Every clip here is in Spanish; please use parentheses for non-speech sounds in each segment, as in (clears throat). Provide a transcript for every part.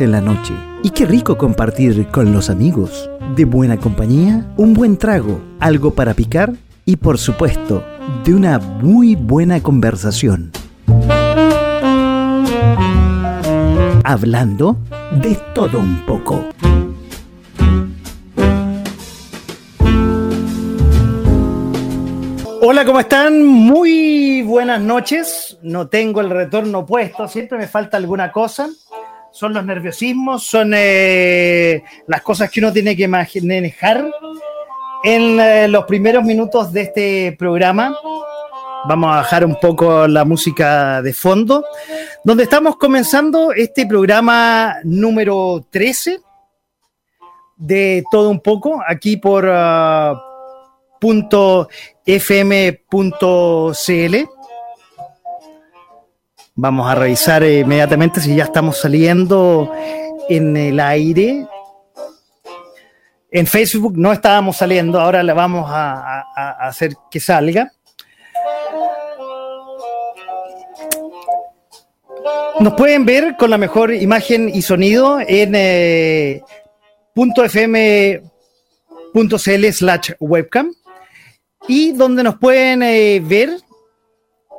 en la noche. Y qué rico compartir con los amigos. De buena compañía, un buen trago, algo para picar y por supuesto, de una muy buena conversación. Hablando de todo un poco. Hola, ¿cómo están? Muy buenas noches. No tengo el retorno puesto, siempre me falta alguna cosa. Son los nerviosismos, son eh, las cosas que uno tiene que manejar en eh, los primeros minutos de este programa. Vamos a bajar un poco la música de fondo, donde estamos comenzando este programa número 13 de todo un poco, aquí por uh, punto fm.cl. Vamos a revisar inmediatamente si ya estamos saliendo en el aire. En Facebook no estábamos saliendo, ahora le vamos a, hacer que salga. Nos pueden ver con la mejor imagen y sonido en eh, .fm.cl slash webcam y donde nos pueden eh, ver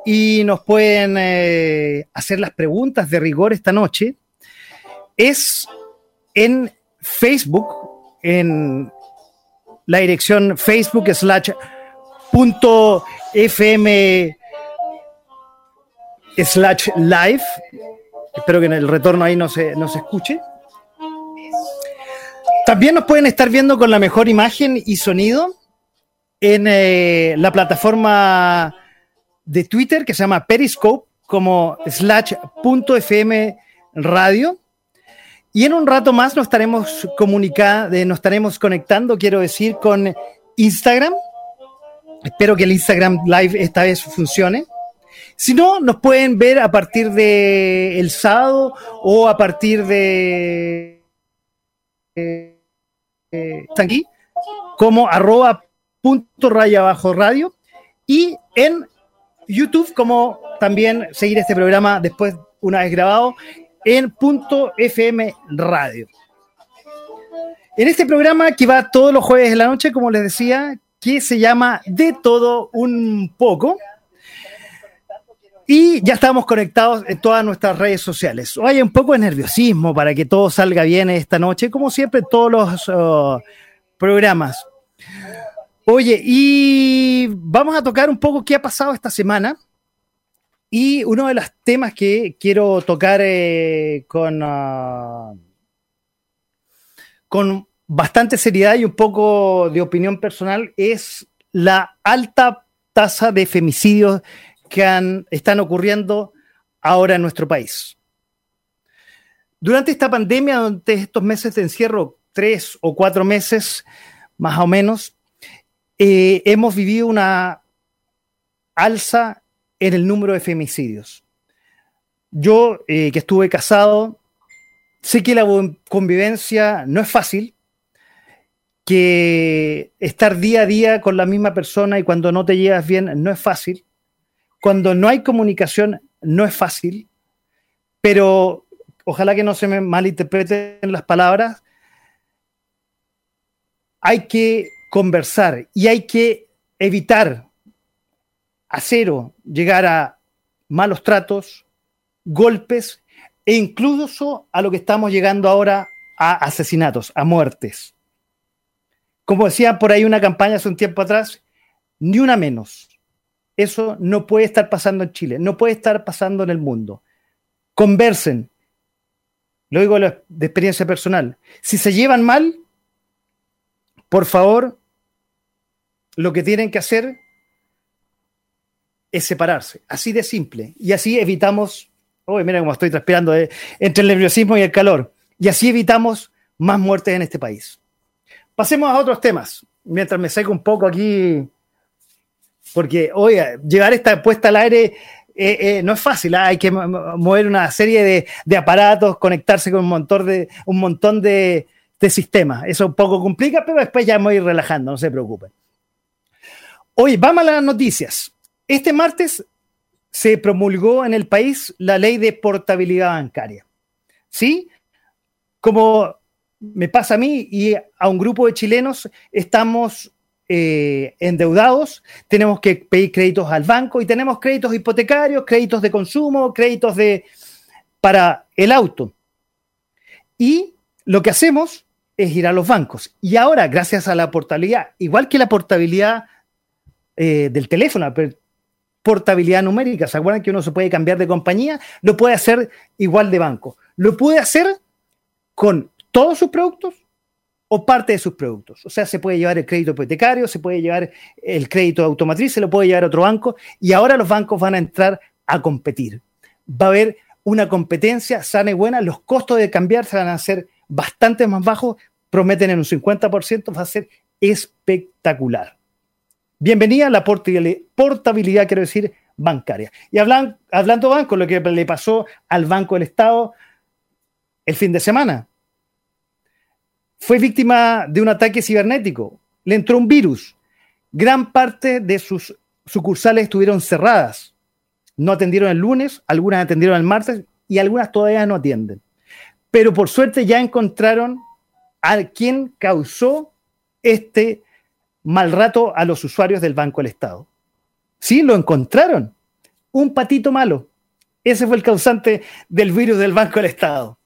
y nos pueden eh, hacer las preguntas de rigor esta noche es en Facebook, en la dirección Facebook slash punto fm slash live. Espero que en el retorno ahí no se, no se escuche. También nos pueden estar viendo con la mejor imagen y sonido en eh, la plataforma de Twitter que se llama Periscope como slash punto fm radio. Y en un rato más nos estaremos comunicando, nos estaremos conectando, quiero decir, con Instagram. Espero que el Instagram Live esta vez funcione. Si no, nos pueden ver a partir de el sábado o a partir de eh aquí como arroba punto raya abajo radio y en YouTube como también seguir este programa después una vez grabado en punto FM radio. En este programa que va todos los jueves de la noche, como les decía, que se llama De todo un poco. Y ya estamos conectados en todas nuestras redes sociales. Hay un poco de nerviosismo para que todo salga bien esta noche, como siempre, todos los uh, programas. Oye, y vamos a tocar un poco qué ha pasado esta semana. Y uno de los temas que quiero tocar eh, con, uh, con bastante seriedad y un poco de opinión personal es la alta tasa de femicidios que han, están ocurriendo ahora en nuestro país. Durante esta pandemia, durante estos meses de encierro, tres o cuatro meses más o menos, eh, hemos vivido una alza en el número de femicidios. Yo, eh, que estuve casado, sé que la convivencia no es fácil, que estar día a día con la misma persona y cuando no te llevas bien no es fácil, cuando no hay comunicación no es fácil, pero ojalá que no se me malinterpreten las palabras, hay que conversar y hay que evitar a cero llegar a malos tratos, golpes e incluso a lo que estamos llegando ahora a asesinatos, a muertes. Como decía por ahí una campaña hace un tiempo atrás, ni una menos. Eso no puede estar pasando en Chile, no puede estar pasando en el mundo. Conversen. Lo digo de experiencia personal. Si se llevan mal, por favor, lo que tienen que hacer es separarse, así de simple. Y así evitamos, oh, mira cómo estoy transpirando eh, entre el nerviosismo y el calor. Y así evitamos más muertes en este país. Pasemos a otros temas, mientras me seco un poco aquí, porque, oye, llevar esta puesta al aire eh, eh, no es fácil, ¿ah? hay que mover una serie de, de, aparatos, conectarse con un montón de, un montón de, de sistemas. Eso un poco complica, pero después ya me voy relajando, no se preocupen. Oye, vamos a las noticias. Este martes se promulgó en el país la ley de portabilidad bancaria. ¿Sí? como me pasa a mí y a un grupo de chilenos, estamos eh, endeudados, tenemos que pedir créditos al banco y tenemos créditos hipotecarios, créditos de consumo, créditos de, para el auto. Y lo que hacemos es ir a los bancos. Y ahora, gracias a la portabilidad, igual que la portabilidad eh, del teléfono, portabilidad numérica, ¿se acuerdan que uno se puede cambiar de compañía? Lo puede hacer igual de banco. Lo puede hacer con todos sus productos o parte de sus productos. O sea, se puede llevar el crédito hipotecario, se puede llevar el crédito automatriz, se lo puede llevar a otro banco y ahora los bancos van a entrar a competir. Va a haber una competencia sana y buena, los costos de cambiar se van a hacer bastante más bajos, prometen en un 50%, va a ser espectacular. Bienvenida a la portabilidad, quiero decir, bancaria. Y hablan, hablando banco, lo que le pasó al Banco del Estado el fin de semana. Fue víctima de un ataque cibernético, le entró un virus. Gran parte de sus sucursales estuvieron cerradas no atendieron el lunes, algunas atendieron el martes y algunas todavía no atienden. Pero por suerte ya encontraron a quien causó este mal rato a los usuarios del Banco del Estado. Sí, lo encontraron. Un patito malo. Ese fue el causante del virus del Banco del Estado.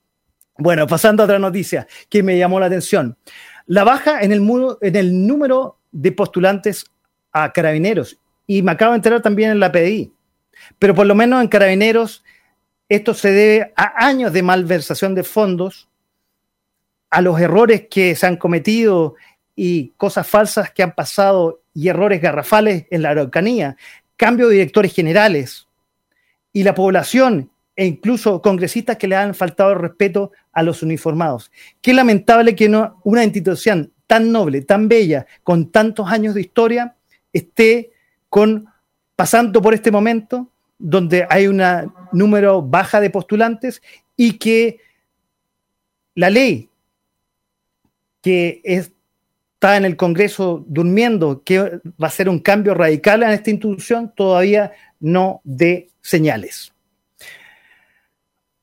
Bueno, pasando a otra noticia que me llamó la atención. La baja en el, número de postulantes a carabineros. Y me acabo de enterar también en la PDI. Pero por lo menos en carabineros esto se debe a años de malversación de fondos, a los errores que se han cometido y cosas falsas que han pasado y errores garrafales en la Araucanía, cambio de directores generales y la población e incluso congresistas que le han faltado el respeto a los uniformados. Qué lamentable que una institución tan noble, tan bella, con tantos años de historia, esté con, pasando por este momento donde hay un número baja de postulantes y que la ley que está en el Congreso durmiendo, que va a ser un cambio radical en esta institución, todavía no dé señales.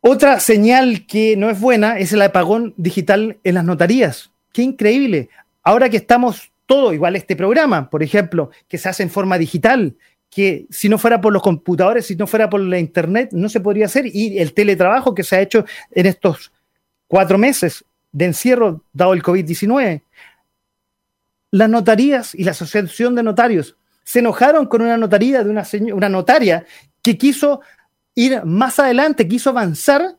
Otra señal que no es buena es el apagón digital en las notarías. Qué increíble. Ahora que estamos todo igual este programa, por ejemplo, que se hace en forma digital, que si no fuera por los computadores, si no fuera por la internet, no se podría hacer. Y el teletrabajo que se ha hecho en estos cuatro meses de encierro dado el COVID-19. Las notarías y la Asociación de Notarios se enojaron con una notaría de una, una notaria que quiso ir más adelante, quiso avanzar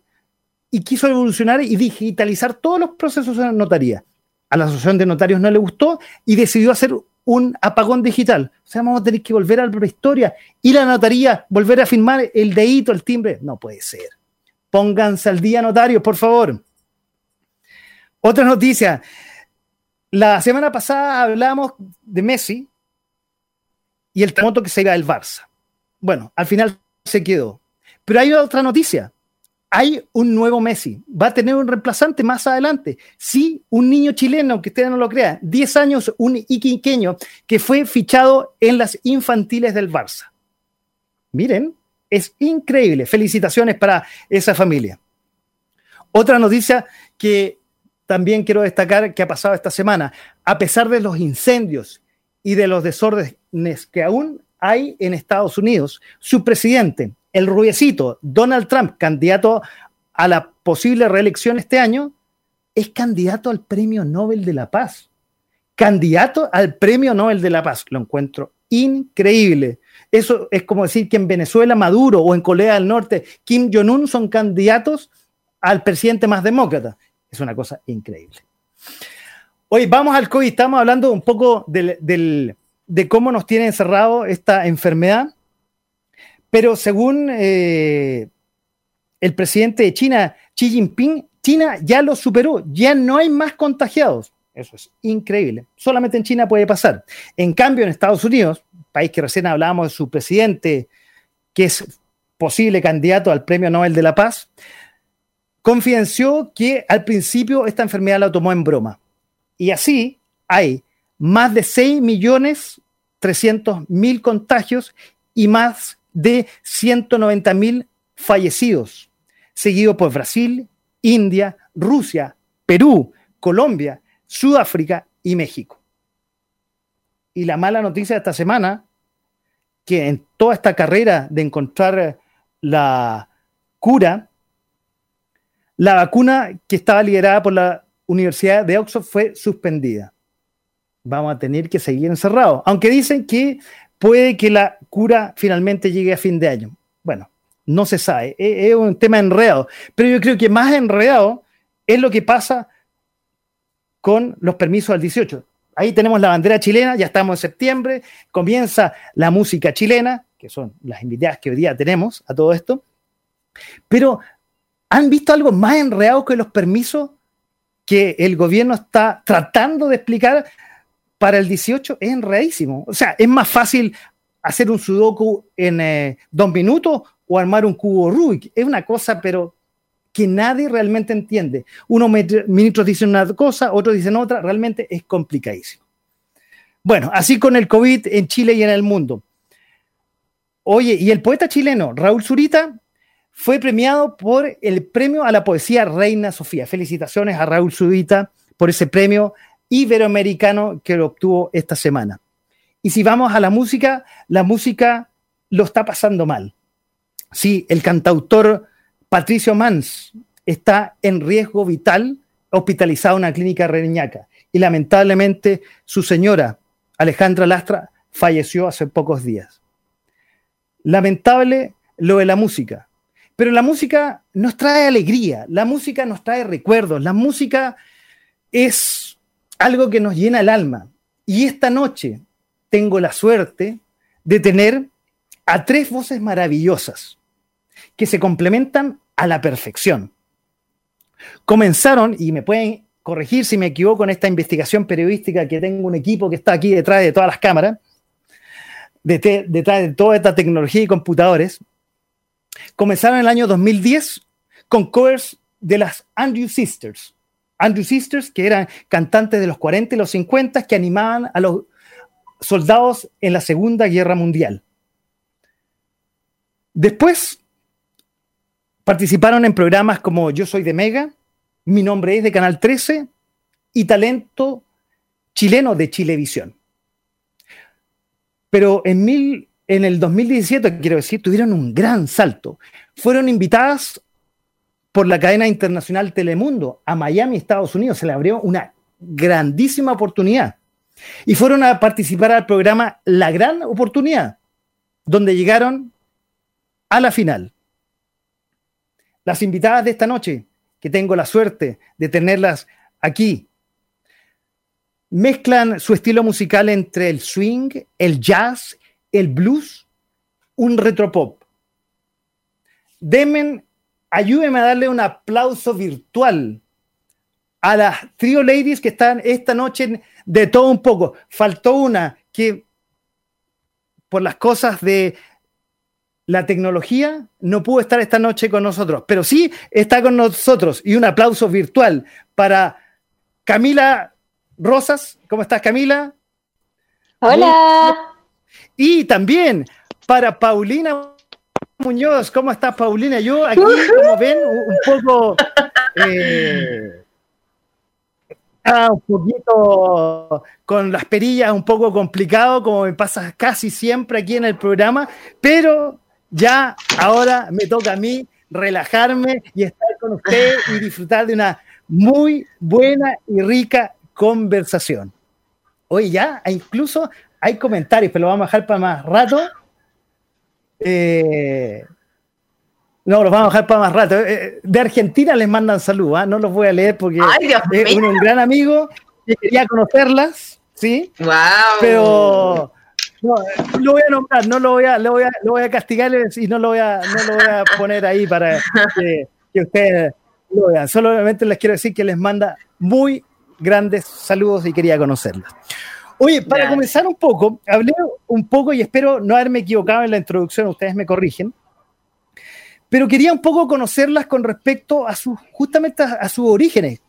y quiso evolucionar y digitalizar todos los procesos de la notaría. A la Asociación de Notarios no le gustó y decidió hacer un apagón digital. O sea, vamos a tener que volver a la prehistoria y la notaría, volver a firmar el dedito, el timbre. No puede ser. Pónganse al día, notarios, por favor. Otra noticia. La semana pasada hablamos de Messi y el terremoto que se iba del Barça. Bueno, al final se quedó. Pero hay otra noticia hay un nuevo Messi, va a tener un reemplazante más adelante. Sí, un niño chileno, que usted no lo crea, 10 años, un iquiqueño, que fue fichado en las infantiles del Barça. Miren, es increíble. Felicitaciones para esa familia. Otra noticia que también quiero destacar que ha pasado esta semana, a pesar de los incendios y de los desórdenes que aún hay en Estados Unidos, su presidente, el rubiecito Donald Trump, candidato a la posible reelección este año, es candidato al Premio Nobel de la Paz. Candidato al Premio Nobel de la Paz. Lo encuentro increíble. Eso es como decir que en Venezuela Maduro o en Corea del Norte Kim Jong-un son candidatos al presidente más demócrata. Es una cosa increíble. Hoy vamos al COVID. Estamos hablando un poco de cómo nos tiene encerrado esta enfermedad. Pero según eh, el presidente de China, Xi Jinping, China ya lo superó, ya no hay más contagiados. Eso es increíble. Solamente en China puede pasar. En cambio, en Estados Unidos, país que recién hablábamos de su presidente, que es posible candidato al Premio Nobel de la Paz, confidenció que al principio esta enfermedad la tomó en broma. Y así hay más de 6 millones 300 mil contagios y más de 190 mil fallecidos, seguido por Brasil, India, Rusia, Perú, Colombia, Sudáfrica y México. Y la mala noticia de esta semana, que en toda esta carrera de encontrar la cura, la vacuna que estaba liderada por la Universidad de Oxford fue suspendida. Vamos a tener que seguir encerrados, aunque dicen que puede que la cura finalmente llegue a fin de año. Bueno, no se sabe, es, un tema enredado, pero yo creo que más enredado es lo que pasa con los permisos al 18. Ahí tenemos la bandera chilena, ya estamos en septiembre, comienza la música chilena, que son las invitadas que hoy día tenemos a todo esto, pero ¿han visto algo más enredado que los permisos que el gobierno está tratando de explicar para el 18? Es enredísimo. O sea, es más fácil hacer un sudoku en eh, dos minutos o armar un cubo Rubik. Es una cosa, pero que nadie realmente entiende. Unos ministros dicen una cosa, otros dicen otra, realmente es complicadísimo. Bueno, así con el COVID en Chile y en el mundo. Oye, y el poeta chileno Raúl Zurita fue premiado por el premio a la poesía Reina Sofía. Felicitaciones a Raúl Zurita por ese premio iberoamericano que lo obtuvo esta semana. Y si vamos a la música, la música lo está pasando mal. Sí, el cantautor Patricio Mans está en riesgo vital, hospitalizado en una clínica reñaca. Y lamentablemente su señora, Alejandra Lastra, falleció hace pocos días. Lamentable lo de la música. Pero la música nos trae alegría, la música nos trae recuerdos, la música es algo que nos llena el alma. Y esta noche tengo la suerte de tener a tres voces maravillosas que se complementan a la perfección. Comenzaron, y me pueden corregir si me equivoco en esta investigación periodística, que tengo un equipo que está aquí detrás de todas las cámaras, detrás de toda esta tecnología y computadores, comenzaron en el año 2010 con covers de las Andrew Sisters. Andrew Sisters, que eran cantantes de los 40 y los 50, que animaban a los soldados en la Segunda Guerra Mundial. Después participaron en programas como Yo Soy de Mega, Mi Nombre es de Canal 13 y Talento Chileno de Chilevisión. Pero en, mil, en el 2017, quiero decir, tuvieron un gran salto. Fueron invitadas por la cadena internacional Telemundo a Miami, Estados Unidos. Se le abrió una grandísima oportunidad. Y fueron a participar al programa La Gran Oportunidad, donde llegaron a la final. Las invitadas de esta noche, que tengo la suerte de tenerlas aquí, mezclan su estilo musical entre el swing, el jazz, el blues, un retropop. Demen, ayúdenme a darle un aplauso virtual a las trio ladies que están esta noche de todo un poco. Faltó una que por las cosas de la tecnología no pudo estar esta noche con nosotros, pero sí está con nosotros y un aplauso virtual para Camila Rosas. ¿Cómo estás, Camila? Hola. Y también para Paulina Muñoz. ¿Cómo estás, Paulina? Yo aquí, como ven, un poco eh, un poquito con las perillas, un poco complicado, como me pasa casi siempre aquí en el programa, pero ya ahora me toca a mí relajarme y estar con usted y disfrutar de una muy buena y rica conversación. Hoy ya incluso hay comentarios, pero lo vamos a dejar para más rato. Eh, no, los vamos a dejar para más rato. Eh, eh, de Argentina les mandan salud, ¿ah? no los voy a leer porque es un, gran amigo y quería conocerlas, ¿sí? Wow. Pero no, lo voy a nombrar, no lo voy a, lo voy a, lo voy a castigar y no lo voy a, no lo voy a poner ahí para que, ustedes lo vean. Solamente les quiero decir que les manda muy grandes saludos y quería conocerlas. Oye, para comenzar un poco, hablé un poco y espero no haberme equivocado en la introducción, ustedes me corrigen pero quería un poco conocerlas con respecto a sus, justamente a, sus orígenes.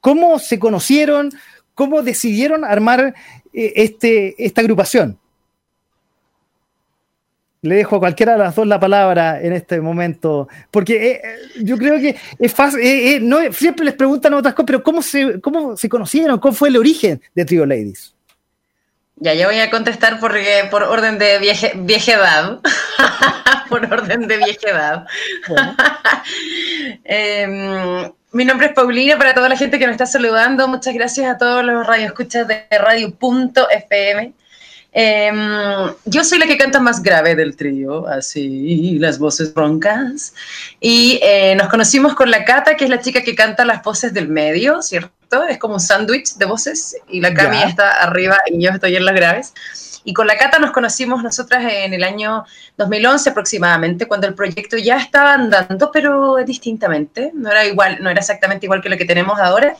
¿Cómo se conocieron? ¿Cómo decidieron armar eh, este, esta agrupación? le dejo a cualquiera de las dos la palabra en este momento, porque eh, yo creo que es fácil, eh, eh, no, siempre les preguntan otras cosas, pero ¿cómo se, ¿cómo se conocieron? ¿Cómo fue el origen de Trio Ladies? Ya, yo voy a contestar porque, por orden de vieje, viejedad. (laughs) por orden de viejedad. eh, (laughs) mi nombre es Paulina, para toda la gente que me está saludando. Muchas gracias a todos los radioescuchas de Radio.fm. Eh, yo soy la que canta más grave del trío, así, las voces roncas. Y eh, nos conocimos con la Cata, que es la chica que canta las voces del medio, ¿cierto? Es como un sándwich de voces y la Cami está arriba y yo estoy en las graves. Y con la Cata nos conocimos nosotras en el año 2011 aproximadamente, cuando el proyecto ya estaba andando, pero distintamente. No era igual, no era exactamente igual que lo que tenemos ahora.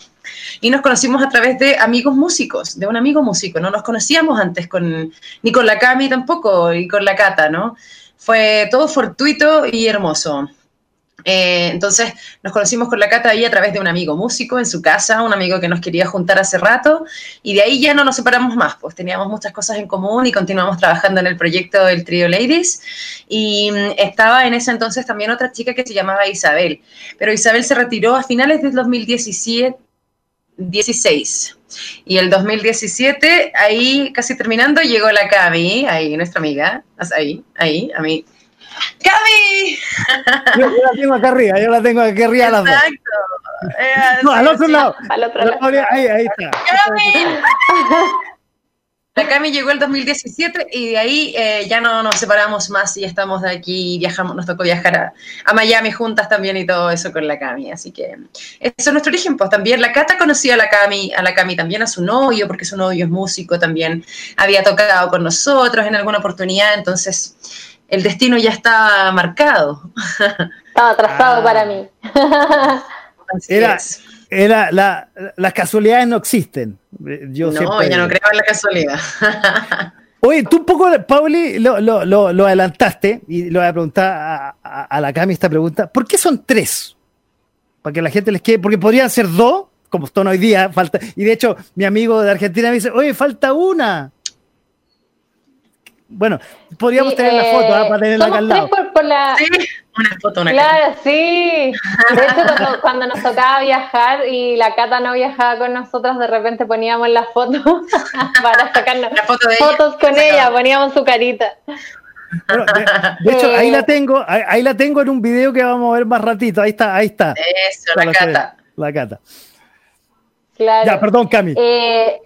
Y nos conocimos a través de amigos músicos, de un amigo músico. No nos conocíamos antes con, ni con la Cami tampoco, y con la Cata, ¿no? Fue todo fortuito y hermoso. Eh, entonces nos conocimos con la Cata ahí a través de un amigo músico en su casa, un amigo que nos quería juntar hace rato, y de ahí ya no nos separamos más, pues teníamos muchas cosas en común y continuamos trabajando en el proyecto del Trio Ladies. Y mm, estaba en ese entonces también otra chica que se llamaba Isabel, pero Isabel se retiró a finales del 2017. 16. Y el 2017, ahí casi terminando, llegó la Cami, ahí nuestra amiga, ahí, ahí, a mí, ¡Cami! Yo, yo, la tengo acá arriba, yo la tengo acá arriba las dos. Exacto. Eh, no, al otro sí, lado. Al otro lado. Ahí, ahí está. ¡Cami! La Cami llegó el 2017 y de ahí eh, ya no nos separamos más y estamos de aquí, viajamos, nos tocó viajar a, a, Miami juntas también y todo eso con la Cami, así que eso es nuestro origen, pues también la Cata conocía a la Cami, a la Cami también a su novio, porque su novio es músico, también había tocado con nosotros en alguna oportunidad, entonces el destino ya estaba marcado. Estaba trazado ah. para mí. (laughs) Era, era la, las casualidades no existen. Yo no, ya no creo en la casualidad. (laughs) Oye, tú un poco, Pauli, lo, lo, lo, lo, adelantaste y lo voy a preguntar a, a, a, la Cami esta pregunta. ¿Por qué son tres? Para que la gente les quede, porque podrían ser dos, como están hoy día, falta. Y de hecho, mi amigo de Argentina me dice, oye, falta una. Bueno, podríamos sí, tener la foto ¿eh? para tenerla acá al lado. Por, por la... Sí, una foto, una Claro, cara. sí. De hecho, cuando, cuando, nos tocaba viajar y la Cata no viajaba con nosotros, de repente poníamos la foto (laughs) para sacarnos foto fotos ella. con ella, poníamos su carita. Bueno, de, de, hecho, ahí la tengo, ahí, ahí, la tengo en un video que vamos a ver más ratito. Ahí está, ahí está. Eso, la, la Cata. La Cata. Claro. Ya, perdón, Cami. Eh,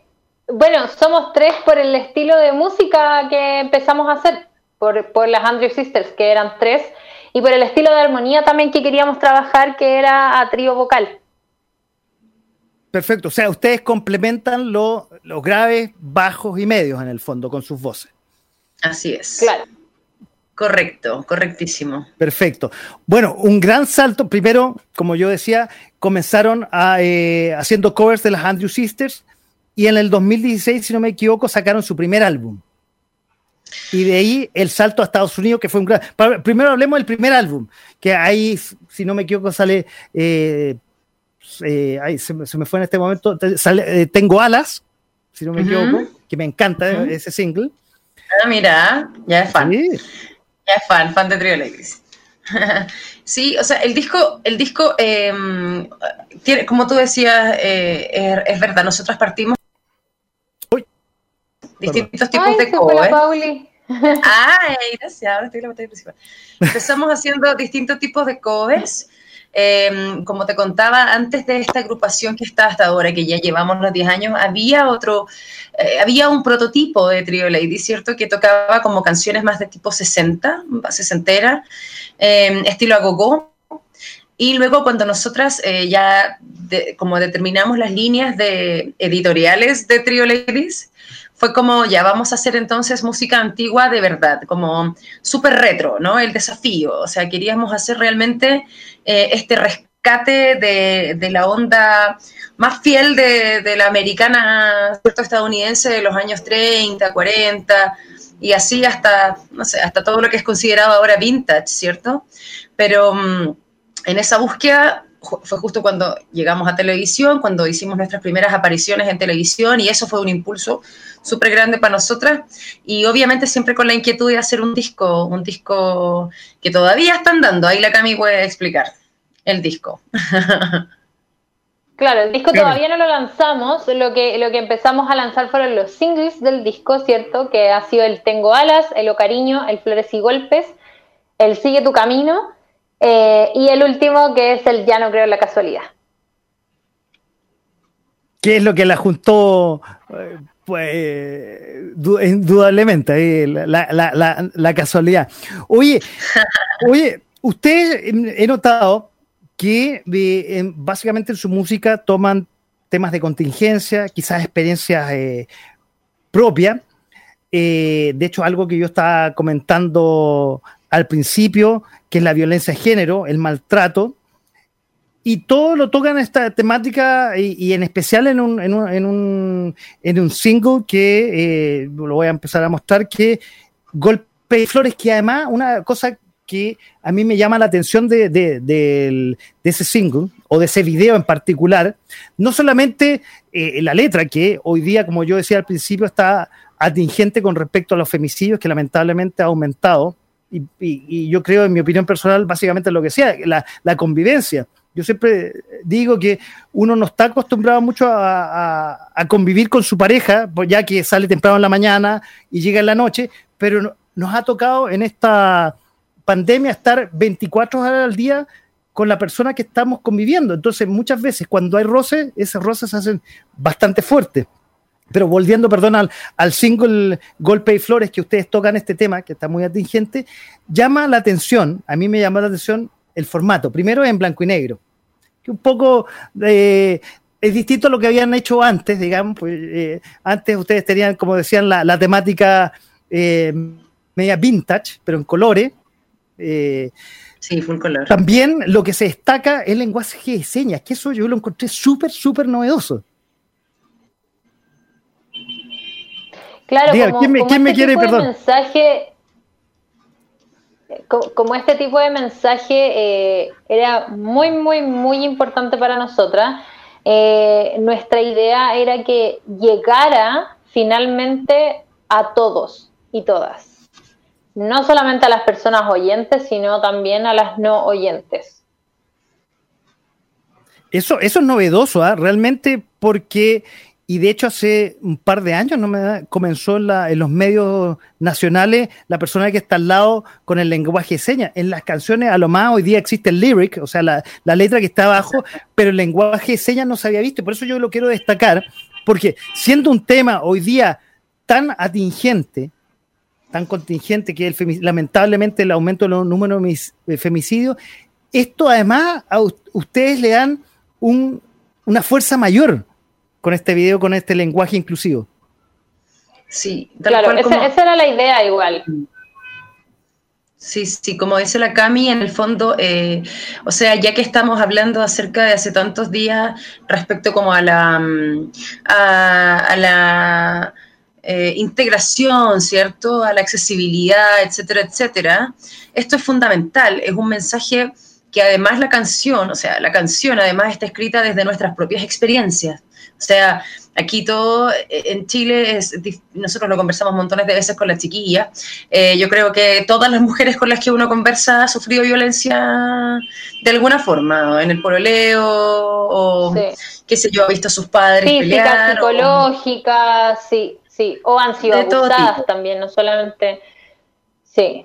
bueno, somos tres por el estilo de música que empezamos a hacer, por, por, las Andrew Sisters, que eran tres, y por el estilo de armonía también que queríamos trabajar, que era a trío vocal. Perfecto, o sea, ustedes complementan lo, los graves, bajos y medios en el fondo con sus voces. Así es. Claro. Correcto, correctísimo. Perfecto. Bueno, un gran salto. Primero, como yo decía, comenzaron a, eh, haciendo covers de las Andrew Sisters y en el 2016, si no me equivoco, sacaron su primer álbum. Y de ahí el salto a Estados Unidos, que fue un gran... Primero hablemos del primer álbum, que ahí, si no me equivoco, sale... Eh, eh, ay, se, se, me fue en este momento, sale, eh, Tengo Alas, si no me uh -huh. equivoco, que me encanta uh -huh. ese single. Ah, mira, ya es fan. Sí. Ya es fan, fan de Trio Ladies. (laughs) sí, o sea, el disco, el disco eh, tiene, como tú decías, eh, es, es, verdad, nosotros partimos distintos tipos Ay, de covers. Ay, gracias, ahora estoy en la batalla principal. Empezamos haciendo distintos tipos de covers. Eh, como te contaba, antes de esta agrupación que está hasta ahora, que ya llevamos los 10 años, había otro, eh, había un prototipo de Trio Lady, ¿cierto? Que tocaba como canciones más de tipo 60, sesentera, eh, estilo agogó. Y luego cuando nosotras eh, ya de, como determinamos las líneas de editoriales de Trio Ladies, fue como, ya vamos a hacer entonces música antigua de verdad, como súper retro, ¿no? El desafío, o sea, queríamos hacer realmente eh, este rescate de, la onda más fiel de, la americana, ¿cierto? Estadounidense de los años 30, 40, y así hasta, no sé, hasta todo lo que es considerado ahora vintage, ¿cierto? Pero um, en esa búsqueda fue justo cuando llegamos a televisión, cuando hicimos nuestras primeras apariciones en televisión y eso fue un impulso súper grande para nosotras y obviamente siempre con la inquietud de hacer un disco, un disco que todavía están dando, ahí la Cami puede explicar el disco. (laughs) Claro, el disco todavía no lo lanzamos, lo que, lo que empezamos a lanzar fueron los singles del disco, ¿cierto? Que ha sido el Tengo Alas, el O Cariño, el Flores y Golpes, el Sigue tu Camino eh, y el último que es el Ya no creo en la casualidad. ¿Qué es lo que la juntó? Eh, pues indudablemente, la, casualidad. Oye, (laughs) oye, usted he notado que eh, básicamente en su música toman temas de contingencia, quizás experiencias eh, propias. Eh, de hecho, algo que yo estaba comentando al principio, que es la violencia de género, el maltrato, y todo lo tocan esta temática y, en especial en un, en un, en un, en un single que lo voy a empezar a mostrar, que Golpe y Flores, que además una cosa que a mí me llama la atención de, ese single o de ese video en particular, no solamente eh, la letra, que hoy día, como yo decía al principio, está atingente con respecto a los femicidios, que lamentablemente ha aumentado, y, yo creo, en mi opinión personal, básicamente lo que sea, la, convivencia. Yo siempre digo que uno no está acostumbrado mucho a, a, convivir con su pareja, pues ya que sale temprano en la mañana y llega en la noche, pero nos ha tocado en esta pandemia estar 24 horas al día con la persona que estamos conviviendo. Entonces, muchas veces cuando hay roces, esos roces se hacen bastante fuertes. Pero volviendo, perdón, al, al, single Golpe y Flores que ustedes tocan este tema, que está muy atingente, llama la atención, a mí me llama la atención el formato. Primero en blanco y negro, que un poco eh, es distinto a lo que habían hecho antes, digamos. Pues, eh, antes ustedes tenían, como decían, la, temática eh, media vintage, pero en colores. Sí, full color. También lo que se destaca es el lenguaje de señas, que eso yo lo encontré súper, súper novedoso. Claro, como, ¿quién me, este quiere, perdón? Mensaje, como, este tipo de mensaje eh, era muy, muy, muy importante para nosotras, eh, nuestra idea era que llegara finalmente a todos y todas no solamente a las personas oyentes, sino también a las no oyentes. Eso, eso es novedoso, ¿ah? realmente, porque, y de hecho hace un par de años no me comenzó en, los medios nacionales la persona que está al lado con el lenguaje de señas. En las canciones, a lo más hoy día existe el lyric, o sea, la, la letra que está abajo, pero el lenguaje de señas no se había visto. Por eso yo lo quiero destacar, porque siendo un tema hoy día tan atingente, tan contingente que es lamentablemente el aumento de los números de femicidios, esto además a ustedes le dan una fuerza mayor con este video, con este lenguaje inclusivo. Sí, claro, esa, era la idea igual. Sí, sí, como dice la Cami, en el fondo, eh, o sea, ya que estamos hablando acerca de hace tantos días respecto como a la, mm, a la eh, integración, ¿cierto? A la accesibilidad, etcétera, etcétera. Esto es fundamental, es un mensaje que además la canción, o sea, la canción además está escrita desde nuestras propias experiencias. O sea, aquí todo eh, en Chile es, nosotros lo conversamos montones de veces con la chiquilla. Eh, yo creo que todas las mujeres con las que uno conversa han sufrido violencia de alguna forma, en el pololeo o qué sé yo, ha visto a sus padres Física, pelear. psicológica, sí. Sí, o han sido abusadas también, no solamente. Sí.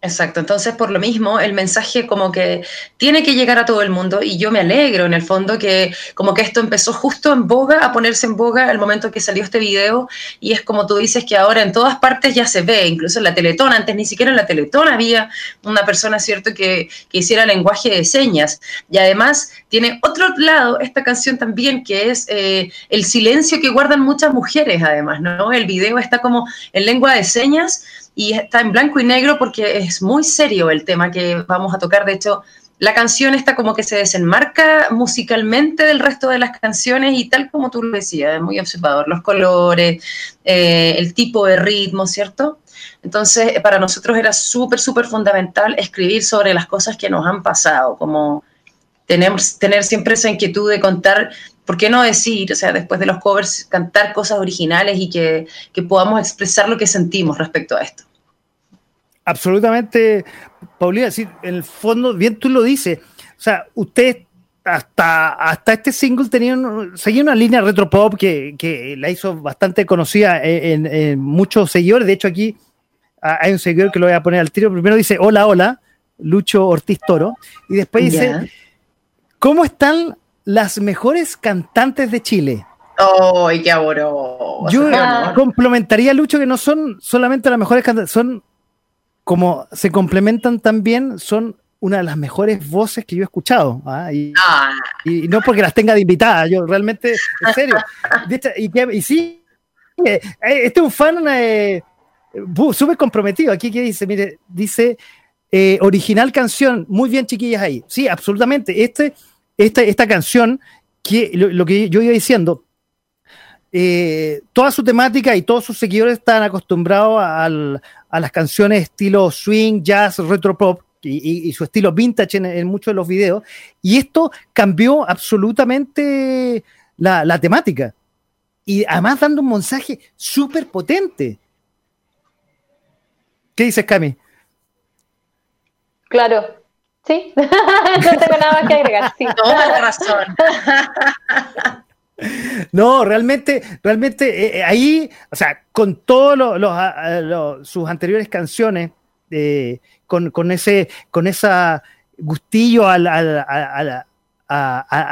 Exacto, entonces por lo mismo el mensaje como que tiene que llegar a todo el mundo y yo me alegro en el fondo que como que esto empezó justo en boga, a ponerse en boga el momento que salió este video y es como tú dices que ahora en todas partes ya se ve, incluso en la Teletón, antes ni siquiera en la Teletón había una persona, ¿cierto?, que, que hiciera lenguaje de señas y además tiene otro lado esta canción también que es eh, el silencio que guardan muchas mujeres además, ¿no? El video está como en lengua de señas y está en blanco y negro porque es muy serio el tema que vamos a tocar. De hecho, la canción está como que se desenmarca musicalmente del resto de las canciones y tal como tú lo decías, es muy observador, los colores, eh, el tipo de ritmo, ¿cierto? Entonces, para nosotros era súper, súper fundamental escribir sobre las cosas que nos han pasado, como tener, tener siempre esa inquietud de contar, ¿por qué no decir, o sea, después de los covers, cantar cosas originales y que, que podamos expresar lo que sentimos respecto a esto? Absolutamente, Paulina, sí, en el fondo, bien tú lo dices, o sea, usted hasta, hasta este single tenía seguía una línea retropop que, que la hizo bastante conocida en, muchos seguidores. De hecho, aquí hay un seguidor que lo voy a poner al tiro. Primero dice, hola, hola, Lucho Ortiz Toro. Y después dice, ¿cómo están las mejores cantantes de Chile? ¡Ay, qué amoroso! Yo complementaría, Lucho, que no son solamente las mejores cantantes, son como se complementan también, son una de las mejores voces que yo he escuchado. ¿ah? Ah. Y, no porque las tenga de invitada, yo realmente, en serio. y, sí, eh, este es un fan eh, súper comprometido. Aquí que dice, mire, dice eh, original canción, muy bien chiquillas ahí. Sí, absolutamente. Este, esta, esta canción, que lo, que yo iba diciendo, toda su temática y todos sus seguidores están acostumbrados a las canciones estilo swing, jazz, retro pop, y, su estilo vintage en, muchos de los videos. Y esto cambió absolutamente la, temática. Y además dando un mensaje súper potente. ¿Qué dices, Cami? Claro, sí. (laughs) no tengo nada que agregar. Sí. Toda la razón. (laughs) No, realmente, realmente eh, eh, ahí, o sea, con todas sus anteriores canciones, eh, con, ese, con esa gustillo a,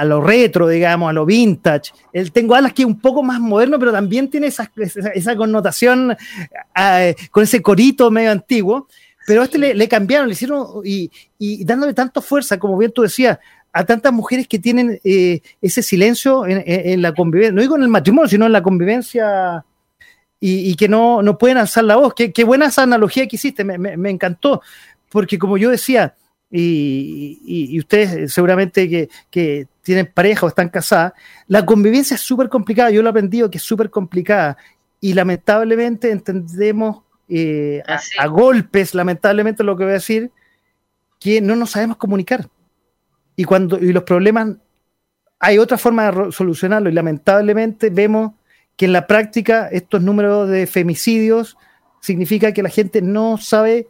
lo retro, digamos, a lo vintage. El Tengo Alas que es un poco más moderno, pero también tiene esa, esa, connotación con ese corito medio antiguo. Pero a este le, cambiaron, le hicieron y, dándole tanto fuerza, como bien tú decías, a tantas mujeres que tienen eh, ese silencio en, la convivencia, no digo en el matrimonio, sino en la convivencia y, que no, no, pueden alzar la voz. Qué, buena esa analogía que hiciste, me, encantó, porque como yo decía, y, ustedes seguramente que, que, tienen pareja o están casadas, la convivencia es súper complicada, yo lo he aprendido que es súper complicada y lamentablemente entendemos eh, a, a, golpes, lamentablemente lo que voy a decir, que no nos sabemos comunicar. Y cuando y los problemas, hay otra forma de solucionarlo y lamentablemente vemos que en la práctica estos números de femicidios significa que la gente no sabe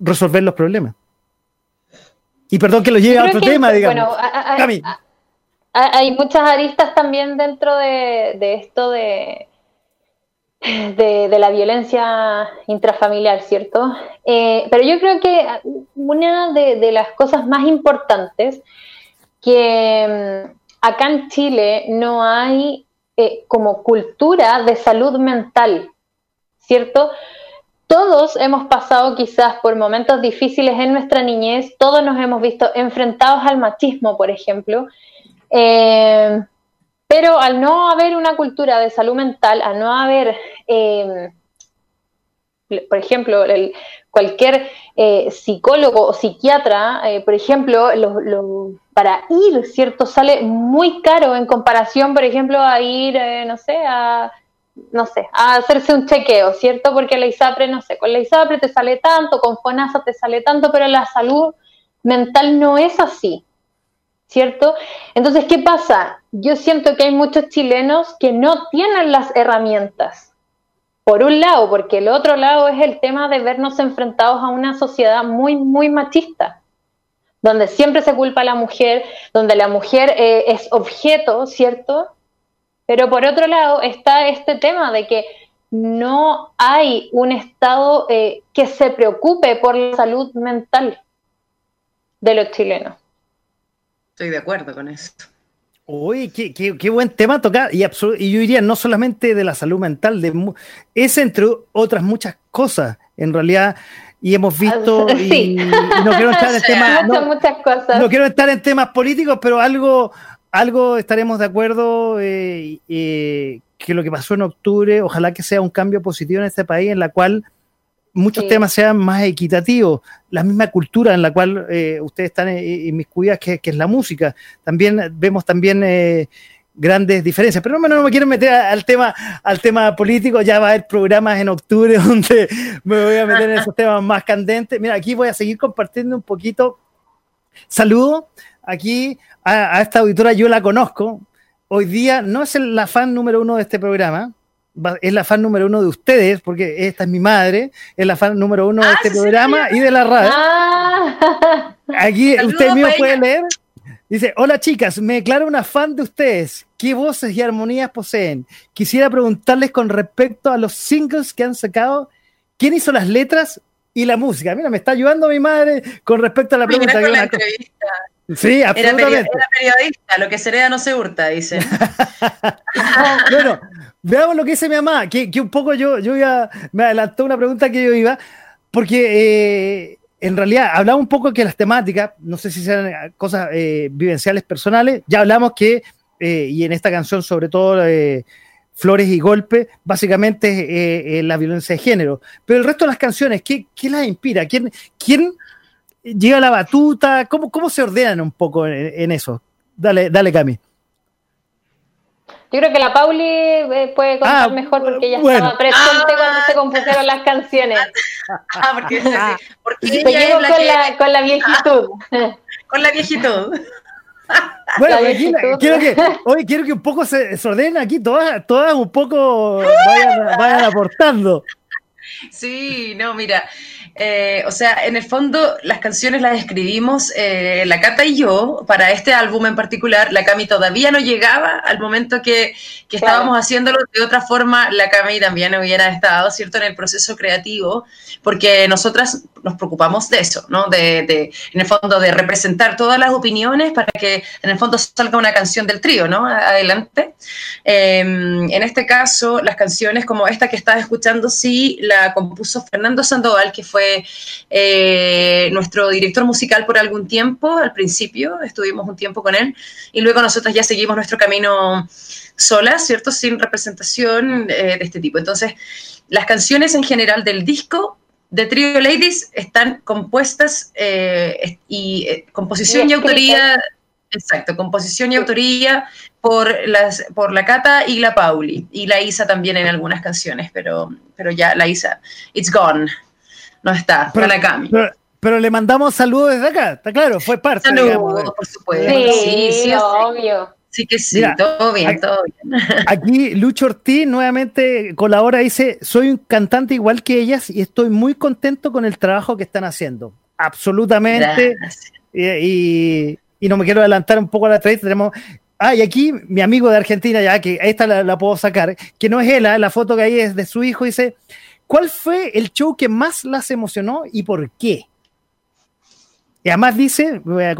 resolver los problemas. Y perdón que lo lleve a otro tema, digamos. Bueno, hay, muchas aristas también dentro de, esto de, de, la violencia intrafamiliar, ¿cierto? Eh, pero yo creo que una de, las cosas más importantes que mm, acá en Chile no hay eh, como cultura de salud mental, ¿cierto? Todos hemos pasado quizás por momentos difíciles en nuestra niñez, todos nos hemos visto enfrentados al machismo, por ejemplo, eh, pero al no haber una cultura de salud mental, al no haber, eh, por ejemplo, cualquier psicólogo o psiquiatra, por ejemplo, para ir, ¿cierto? Sale muy caro en comparación, por ejemplo, a ir, eh, no sé, a no sé, a hacerse un chequeo, ¿cierto? Porque la ISAPRE, no sé, con la ISAPRE te sale tanto, con FONASA te sale tanto, pero la salud mental no es así, ¿cierto? Entonces, ¿qué pasa? Yo siento que hay muchos chilenos que no tienen las herramientas. Por un lado, porque el otro lado es el tema de vernos enfrentados a una sociedad muy, muy machista donde siempre se culpa a la mujer, donde la mujer eh, es objeto, ¿cierto? Pero por otro lado está este tema de que no hay un Estado eh, que se preocupe por la salud mental de los chilenos. Estoy de acuerdo con eso. Uy, qué, buen tema tocar. Y, y, yo diría no solamente de la salud mental, de, es entre otras muchas cosas. En realidad, y hemos visto (laughs) y, no quiero entrar en (laughs) temas no, quiero estar en temas políticos pero algo algo estaremos de acuerdo eh, eh, que lo que pasó en octubre ojalá que sea un cambio positivo en este país en la cual muchos temas sean más equitativos la misma cultura en la cual eh, ustedes están inmiscuidas que, que es la música también vemos también grandes diferencias. Pero no, no me quiero meter al tema, al tema político, ya va a haber programas en octubre (laughs) donde me voy a meter en esos (laughs) temas más candentes. Mira, aquí voy a seguir compartiendo un poquito. Saludo aquí a, esta auditora, yo la conozco. Hoy día no es la fan número uno de este programa, es la fan número uno de ustedes, porque esta es mi madre, es la fan número uno de ah, este programa y de la radio. Ah. Aquí usted mío puede leer. Dice, hola chicas, me declaro una fan de ustedes. ¿Qué voces y armonías poseen? Quisiera preguntarles con respecto a los singles que han sacado, ¿quién hizo las letras y la música? Mira, me está ayudando mi madre con respecto a la pregunta. Sí, absolutamente. Era, periodista, lo que se hereda no se hurta, dice. (laughs) bueno, veamos lo que dice mi mamá, que, un poco yo, yo iba, me adelantó una pregunta que yo iba, porque eh, en realidad hablaba un poco que las temáticas, no sé si sean cosas eh, vivenciales personales, ya hablamos que, eh, y en esta canción sobre todo Flores y Golpe, básicamente la violencia de género, pero el resto de las canciones, ¿qué, qué las inspira? ¿Quién, quién llega la batuta? ¿Cómo, cómo se ordenan un poco en, eso? Dale, dale, Cami. Yo creo que la Pauli eh, puede contar ah, mejor porque ella estaba presente cuando se compusieron las canciones. (laughs) Ah, porque, porque ella con, la, con la viejitud. (laughs) Con la viejitud. (laughs) Bueno, quiero que, hoy quiero que un poco se, se ordenen aquí, todas, todas un poco vayan, vayan aportando. Sí, no, mira, eh, o sea, en el fondo las canciones las escribimos eh, la Cata y yo para este álbum en particular. La Cami todavía no llegaba al momento que, estábamos haciéndolo. De otra forma, la Cami también hubiera estado, ¿cierto?, en el proceso creativo, porque nosotras nos preocupamos de eso, ¿no? De, en el fondo, de representar todas las opiniones para que en el fondo salga una canción del trío, ¿no? Adelante. Em, en este caso, las canciones como esta que estás escuchando, sí, la compuso Fernando Sandoval, que fue eh, nuestro director musical por algún tiempo, al principio estuvimos un tiempo con él, y luego nosotros ya seguimos nuestro camino solas, ¿cierto? Sin representación eh, de este tipo. Entonces, las canciones en general del disco de Trio Ladies están compuestas eh, y composición y, autoría, exacto, composición y autoría por, las, por la Cata y la Pauli, y la Isa también en algunas canciones, pero, pero ya la Isa, it's gone no está, pero, la Cami. Pero, le mandamos saludos desde acá, está claro, fue parte. Saludos, por supuesto. Sí, sí, obvio. Sí que sí, todo bien, todo bien. (laughs) Aquí Lucho Ortiz nuevamente colabora, dice, soy un cantante igual que ellas y estoy muy contento con el trabajo que están haciendo. Absolutamente. Y, no me quiero adelantar un poco a la trayectoria, tenemos... Ah, y aquí mi amigo de Argentina, ya que esta la, la puedo sacar, que no es él, ¿eh? la foto que ahí es de su hijo, dice, ¿Cuál fue el show que más las emocionó y por qué? Y además dice, voy a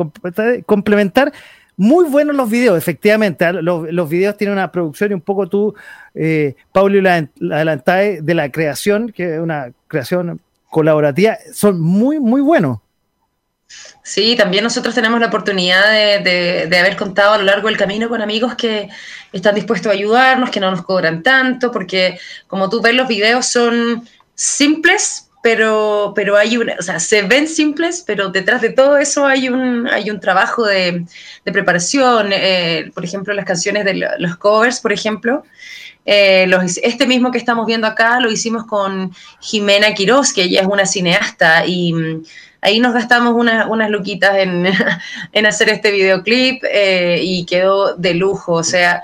complementar, muy buenos los videos, efectivamente. ¿ah? Los, videos tienen una producción y un poco tú, eh, Pauli, la, adelantaste de la creación, que es una creación colaborativa. Son muy, muy buenos. Sí, también nosotros tenemos la oportunidad de, haber contado a lo largo del camino con amigos que están dispuestos a ayudarnos, que no nos cobran tanto, porque como tú ves, los videos son simples, pero, pero hay una, o sea, se ven simples, pero detrás de todo eso hay un, hay un trabajo de, preparación. Eh, por ejemplo, las canciones de los covers, por ejemplo. Eh, este mismo que estamos viendo acá lo hicimos con Jimena Quiroz, que ella es una cineasta y ahí nos gastamos unas luquitas (laughs) en, hacer este videoclip eh, y quedó de lujo. O sea,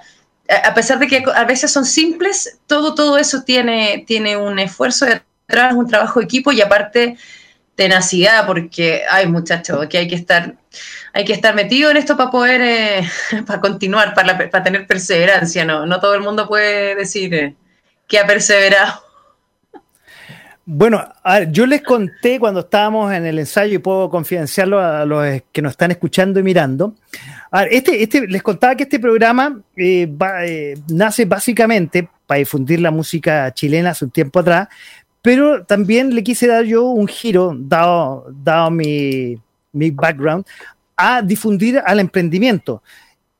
a pesar de que a veces son simples, todo, todo eso tiene, tiene un esfuerzo detrás, un trabajo de equipo y aparte tenacidad, porque, ay muchachos, que hay que estar, hay que estar metido en esto para poder, eh, (laughs) para continuar, para, para, tener perseverancia, ¿no? No todo el mundo puede decir eh, que ha perseverado. Bueno, yo les conté cuando estábamos en el ensayo y puedo confidenciarlo a los que nos están escuchando y mirando. este, este, les contaba que este programa eh, nace básicamente para difundir la música chilena hace un tiempo atrás, pero también le quise dar yo un giro, dado, dado mi, mi background, a difundir al emprendimiento.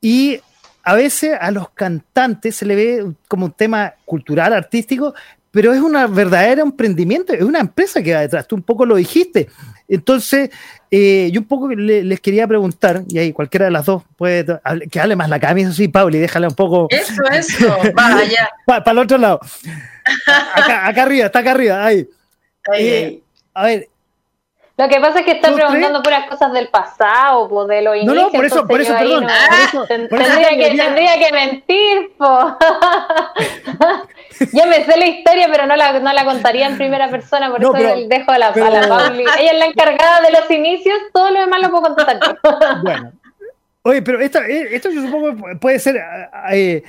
Y a veces a los cantantes se le ve como un tema cultural, artístico, pero es un verdadero emprendimiento, es una empresa que va detrás, tú un poco lo dijiste. Entonces, eh, yo un poco les quería preguntar, y ahí cualquiera de las dos puede, que hable más la camisa, sí, Pauli, déjala un poco. Eso, eso, vaya. (laughs) Para el otro lado. Acá, arriba, está acá arriba, ahí. Eh, a ver, Lo que pasa es que están preguntando puras cosas del pasado, pues de lo inicios. No, no, por eso, por eso, perdón. (laughs) tendría, que, tendría, que, mentir, po. (laughs) Yo me sé la historia, pero no la, no la contaría en primera persona, por eso dejo a la, a la Pauli. Ella es la (laughs) encargada de los inicios, todo lo demás lo puedo contar Bueno. Oye, pero esto, eh, esto yo supongo puede ser eh,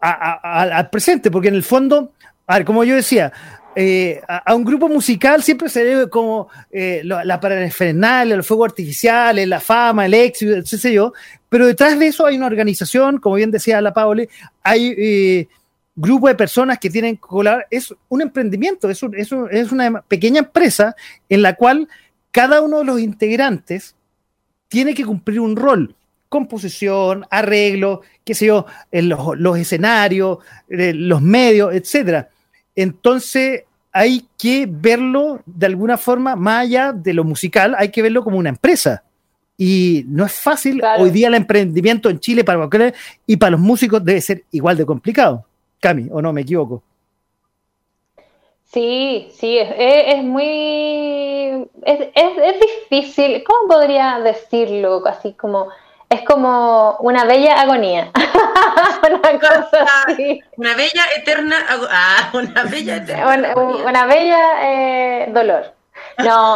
al presente, porque en el fondo, a ver, como yo decía, eh, a, un grupo musical siempre se debe como eh, la parafernalia, los fuegos artificiales, la fama, el éxito, qué sé yo, pero detrás de eso hay una organización, como bien decía la Paule, hay eh, grupo de personas que tienen que colaborar, es un emprendimiento, es, es, una pequeña empresa en la cual cada uno de los integrantes tiene que cumplir un rol composición, arreglo, qué sé yo, en los, los escenarios, los medios, etcétera. Entonces, hay que verlo de alguna forma, más allá de lo musical, hay que verlo como una empresa. Y no es fácil. Hoy día el emprendimiento en Chile para cualquiera y para los músicos debe ser igual de complicado. Cami, ¿o no me equivoco? Sí, sí, es, muy. Es, es, difícil. ¿Cómo podría decirlo? Así como es como una bella agonía. (laughs) una cosa así. Una bella eterna. Ah, una bella eterna. Una, bella eh, dolor. No,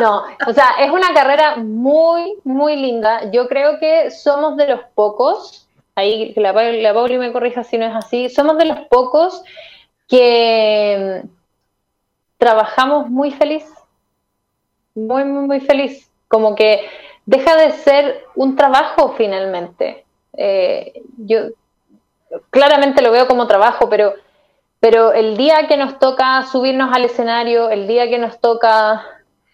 no. O sea, es una carrera muy, muy linda. Yo creo que somos de los pocos. Ahí la, la Pauli me corrija si no es así. Somos de los pocos que trabajamos muy feliz. Muy, muy, muy feliz. Como que deja de ser un trabajo finalmente. Eh, yo claramente lo veo como trabajo, pero, pero el día que nos toca subirnos al escenario, el día que nos toca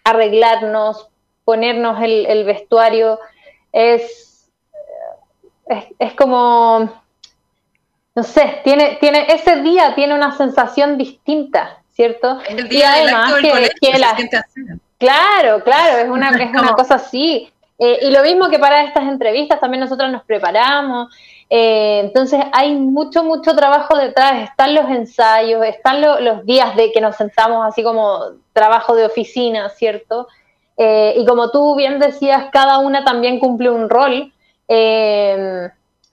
arreglarnos, ponernos el, vestuario, es, es, como, no sé, tiene, tiene, ese día tiene una sensación distinta, ¿cierto? El día y además Claro, claro, es una, es (laughs) una cosa así. Eh, y lo mismo que para estas entrevistas, también nosotros nos preparamos. Eh, entonces hay mucho, mucho trabajo detrás. Están los ensayos, están los días de que nos sentamos así como trabajo de oficina, ¿cierto? Eh, y como tú bien decías, cada una también cumple un rol.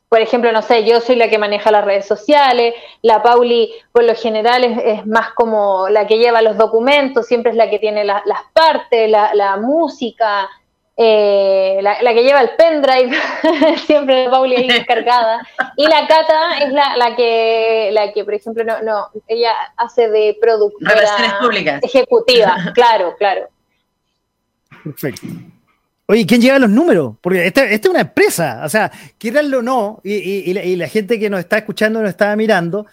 por ejemplo, no sé, yo soy la que maneja las redes sociales, la Pauli por lo general es, más como la que lleva los documentos, siempre es la que tiene las partes, la, la música, eh, la, que lleva el pendrive, (laughs) siempre Pauli ahí encargada, y la Cata es la, la, que, la que, por ejemplo, no, no, ella hace de productora ejecutiva, (laughs) claro, claro. Perfecto. Oye, ¿quién lleva los números? Porque esta, es una empresa, o sea, quieranlo o no, y, la, gente que nos está escuchando, nos está mirando,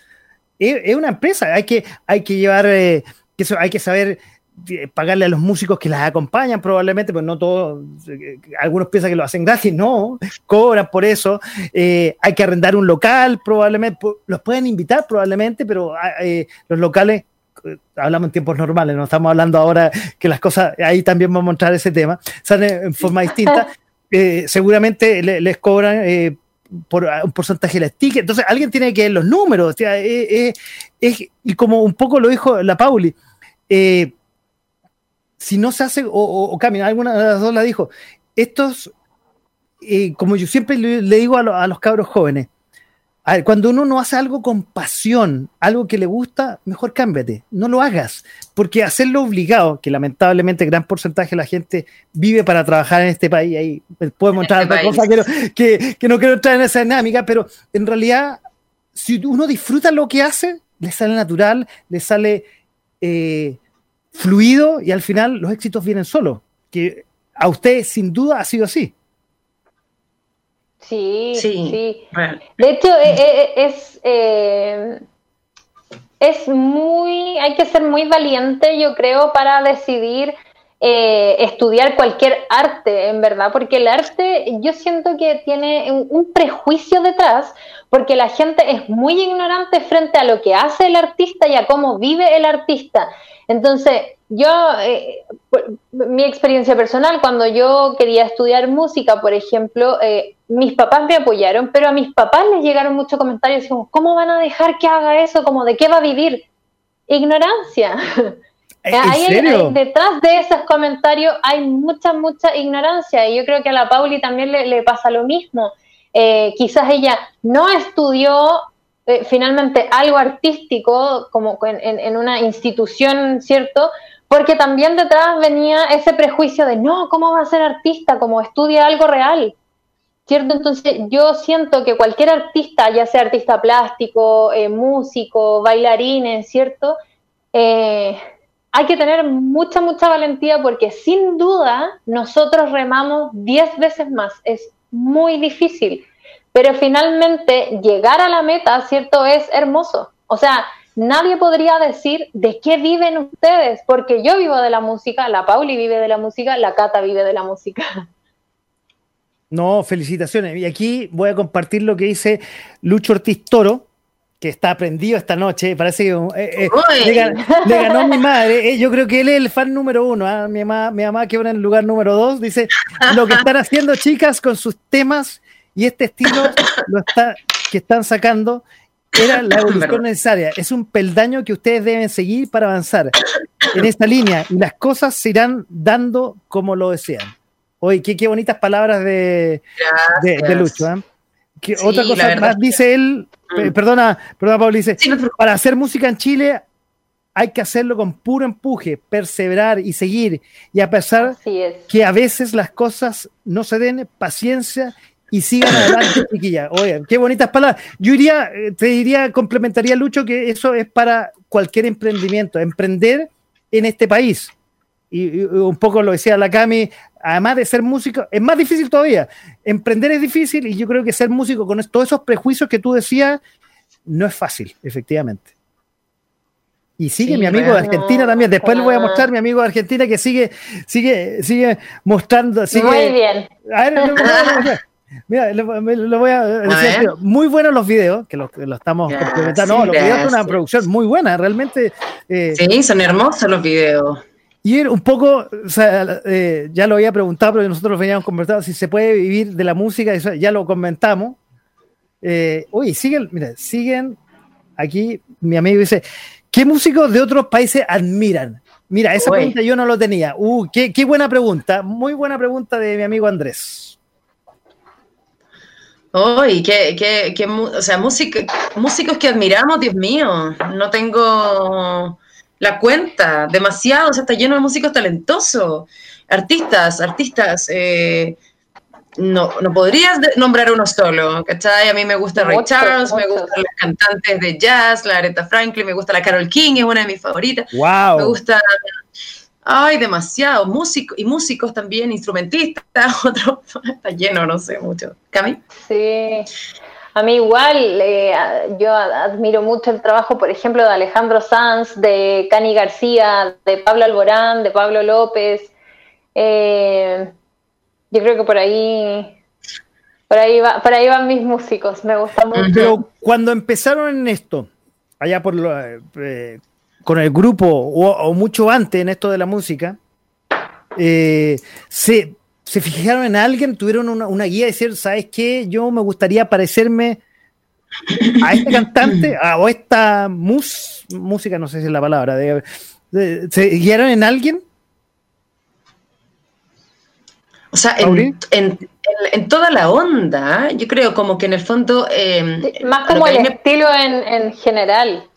es, una empresa, hay que, hay que llevar, eh, hay que saber pagarle a los músicos que las acompañan probablemente, pues no todos, eh, algunos piensan que lo hacen gratis, no, cobran por eso, eh, hay que arrendar un local probablemente, los pueden invitar probablemente, pero ah, eh, los locales, hablamos en tiempos normales, no estamos hablando ahora que las cosas, ahí también vamos a mostrar ese tema, salen en forma distinta, (laughs) seguramente les cobran por un porcentaje de las tickets, entonces alguien tiene que ver los números, y como un poco lo dijo la Pauli, eh, si no se hace, o, o, camina, alguna de las dos la dijo, estos, eh, como yo siempre le, digo a, los cabros jóvenes, a ver, cuando uno no hace algo con pasión, algo que le gusta, mejor cámbiate, no lo hagas, porque hacerlo obligado, que lamentablemente gran porcentaje de la gente vive para trabajar en este país, ahí puedo mostrar este otra cosa que no, que, no quiero entrar en esa dinámica, pero en realidad, si uno disfruta lo que hace, le sale natural, le sale eh, fluido y al final los éxitos vienen solos, que a usted sin duda ha sido así. Sí, sí. De hecho, eh, eh, es, eh, es muy, hay que ser muy valiente, yo creo, para decidir estudiar cualquier arte, en verdad, porque el arte yo siento que tiene un, prejuicio detrás, porque la gente es muy ignorante frente a lo que hace el artista y a cómo vive el artista. Entonces, yo, eh, mi experiencia personal, cuando yo quería estudiar música, por ejemplo, eh, mis papás me apoyaron, pero a mis papás les llegaron muchos comentarios como, ¿cómo van a dejar que haga eso? Como, ¿de qué va a vivir? Ignorancia. (laughs) detrás de esos comentarios hay mucha, mucha ignorancia y yo creo que a la Pauli también le, pasa lo mismo. Eh, quizás ella no estudió eh, finalmente algo artístico como en, una institución, ¿cierto? Porque también detrás venía ese prejuicio de, no, ¿cómo va a ser artista? Como estudia algo real. ¿Cierto? Entonces yo siento que cualquier artista, ya sea artista plástico, eh, músico, bailarines, ¿cierto? Hay que tener mucha, mucha valentía porque sin duda nosotros remamos 10 veces más. Es muy difícil. Pero finalmente llegar a la meta, ¿cierto? Es hermoso. O sea, nadie podría decir de qué viven ustedes, porque yo vivo de la música, la Pauli vive de la música, la Cata vive de la música. No, felicitaciones. Y aquí voy a compartir lo que dice Lucho Ortiz Toro, que está aprendido esta noche. Parece que eh, eh, le, ganó, mi (laughs) madre. Eh, yo creo que él es el fan número uno. ¿ah? Mi, mamá, mi mamá, que va en el lugar número dos, dice lo que están haciendo chicas con sus temas y este estilo lo está, que están sacando era la evolución necesaria. Es un peldaño que ustedes deben seguir para avanzar en esta línea y las cosas se irán dando como lo desean. Oye, qué, bonitas palabras de, de, Lucho. ¿eh? otra cosa más dice él. Perdona, perdona Pablo, dice, para hacer música en Chile hay que hacerlo con puro empuje, perseverar y seguir. Y a pesar que a veces las cosas no se den, paciencia y sigan adelante, (coughs) chiquilla. Oye, qué bonitas palabras. Yo iría, eh, te diría, complementaría, Lucho, que eso es para cualquier emprendimiento, emprender en este país. Y, y un poco lo decía la Cami, además de ser músico, es más difícil todavía. Emprender es difícil y yo creo que ser músico con todos esos prejuicios que tú decías, no es fácil, efectivamente. Y sigue mi amigo de Argentina también. Después le voy a mostrar mi amigo de Argentina que sigue, sigue, sigue mostrando. Muy bien. A ver, Mira, lo, voy a decir. muy buenos los videos, que lo, estamos complementando. No, los videos son una producción muy buena, realmente. Eh, sí, son hermosos los videos. Y un poco, o sea, eh, ya lo había preguntado, pero nosotros veníamos conversando si se puede vivir de la música, ya lo comentamos. Eh, uy, siguen, mira, siguen aquí, mi amigo dice, ¿qué músicos de otros países admiran? Mira, esa pregunta yo no lo tenía. Uh, qué, qué, buena pregunta, muy buena pregunta de mi amigo Andrés. Uy, qué, qué, qué, o sea, músicos que admiramos, Dios mío, no tengo la cuenta, demasiado, o sea, está lleno de músicos talentosos, artistas, artistas, eh, no, no podrías nombrar uno solo, ¿cachai? A mí me gusta Ray Charles, me gustan las cantantes de jazz, la Aretha Franklin, me gusta la Carol King, es una de mis favoritas. Wow. Me gusta, ay, demasiado, músicos, y músicos también, instrumentistas, (laughs) otro, está lleno, no sé, mucho. ¿Cami? Sí. A mí igual, eh, yo admiro mucho el trabajo, por ejemplo, de Alejandro Sanz, de Cani García, de Pablo Alborán, de Pablo López. Eh, yo creo que por ahí, por ahí, va, por ahí van mis músicos, me gusta mucho. Pero cuando empezaron en esto, allá por eh, con el grupo o, mucho antes en esto de la música, se se fijaron en alguien, tuvieron una, guía de decir, ¿sabes qué? Yo me gustaría parecerme a este cantante o a esta música, no sé si es la palabra, ¿se guiaron en alguien? O sea, en, toda la onda, yo creo como que en el fondo... Eh, más como el estilo en, en general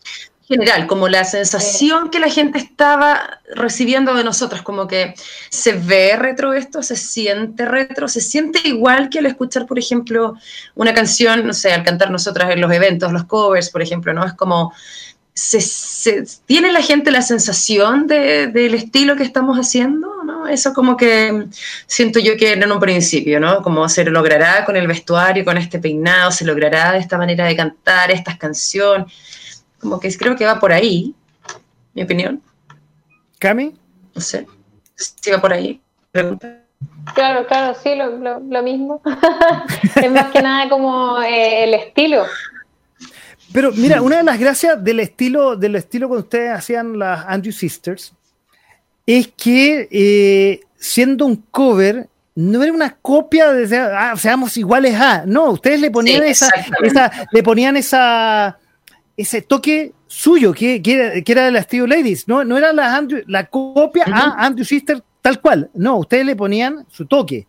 general, como la sensación que la gente estaba recibiendo de nosotros, como que se ve retro esto, se siente retro, se siente igual que al escuchar, por ejemplo, una canción, no sé, al cantar nosotras en los eventos, los covers, por ejemplo, ¿no? Es como, se, tiene la gente la sensación del estilo que estamos haciendo, ¿no? Eso como que siento yo que en un principio, ¿no? Como se logrará con el vestuario, con este peinado, se logrará de esta manera de cantar estas canciones como que creo que va por ahí, mi opinión. ¿Cami? No sé, si va por ahí. Pregunta. Claro, claro, sí, lo, mismo. (laughs) es más que nada como eh, el estilo. Pero mira, una de las gracias del estilo, del estilo que ustedes hacían las Andrew Sisters, es que eh, siendo un cover, no era una copia de ah, seamos iguales a. No, ustedes le ponían esa, esa, le ponían esa ese toque suyo, que, que, era, de las Steve Ladies, no, no era la, la copia a Andrew Sister tal cual, no, ustedes le ponían su toque,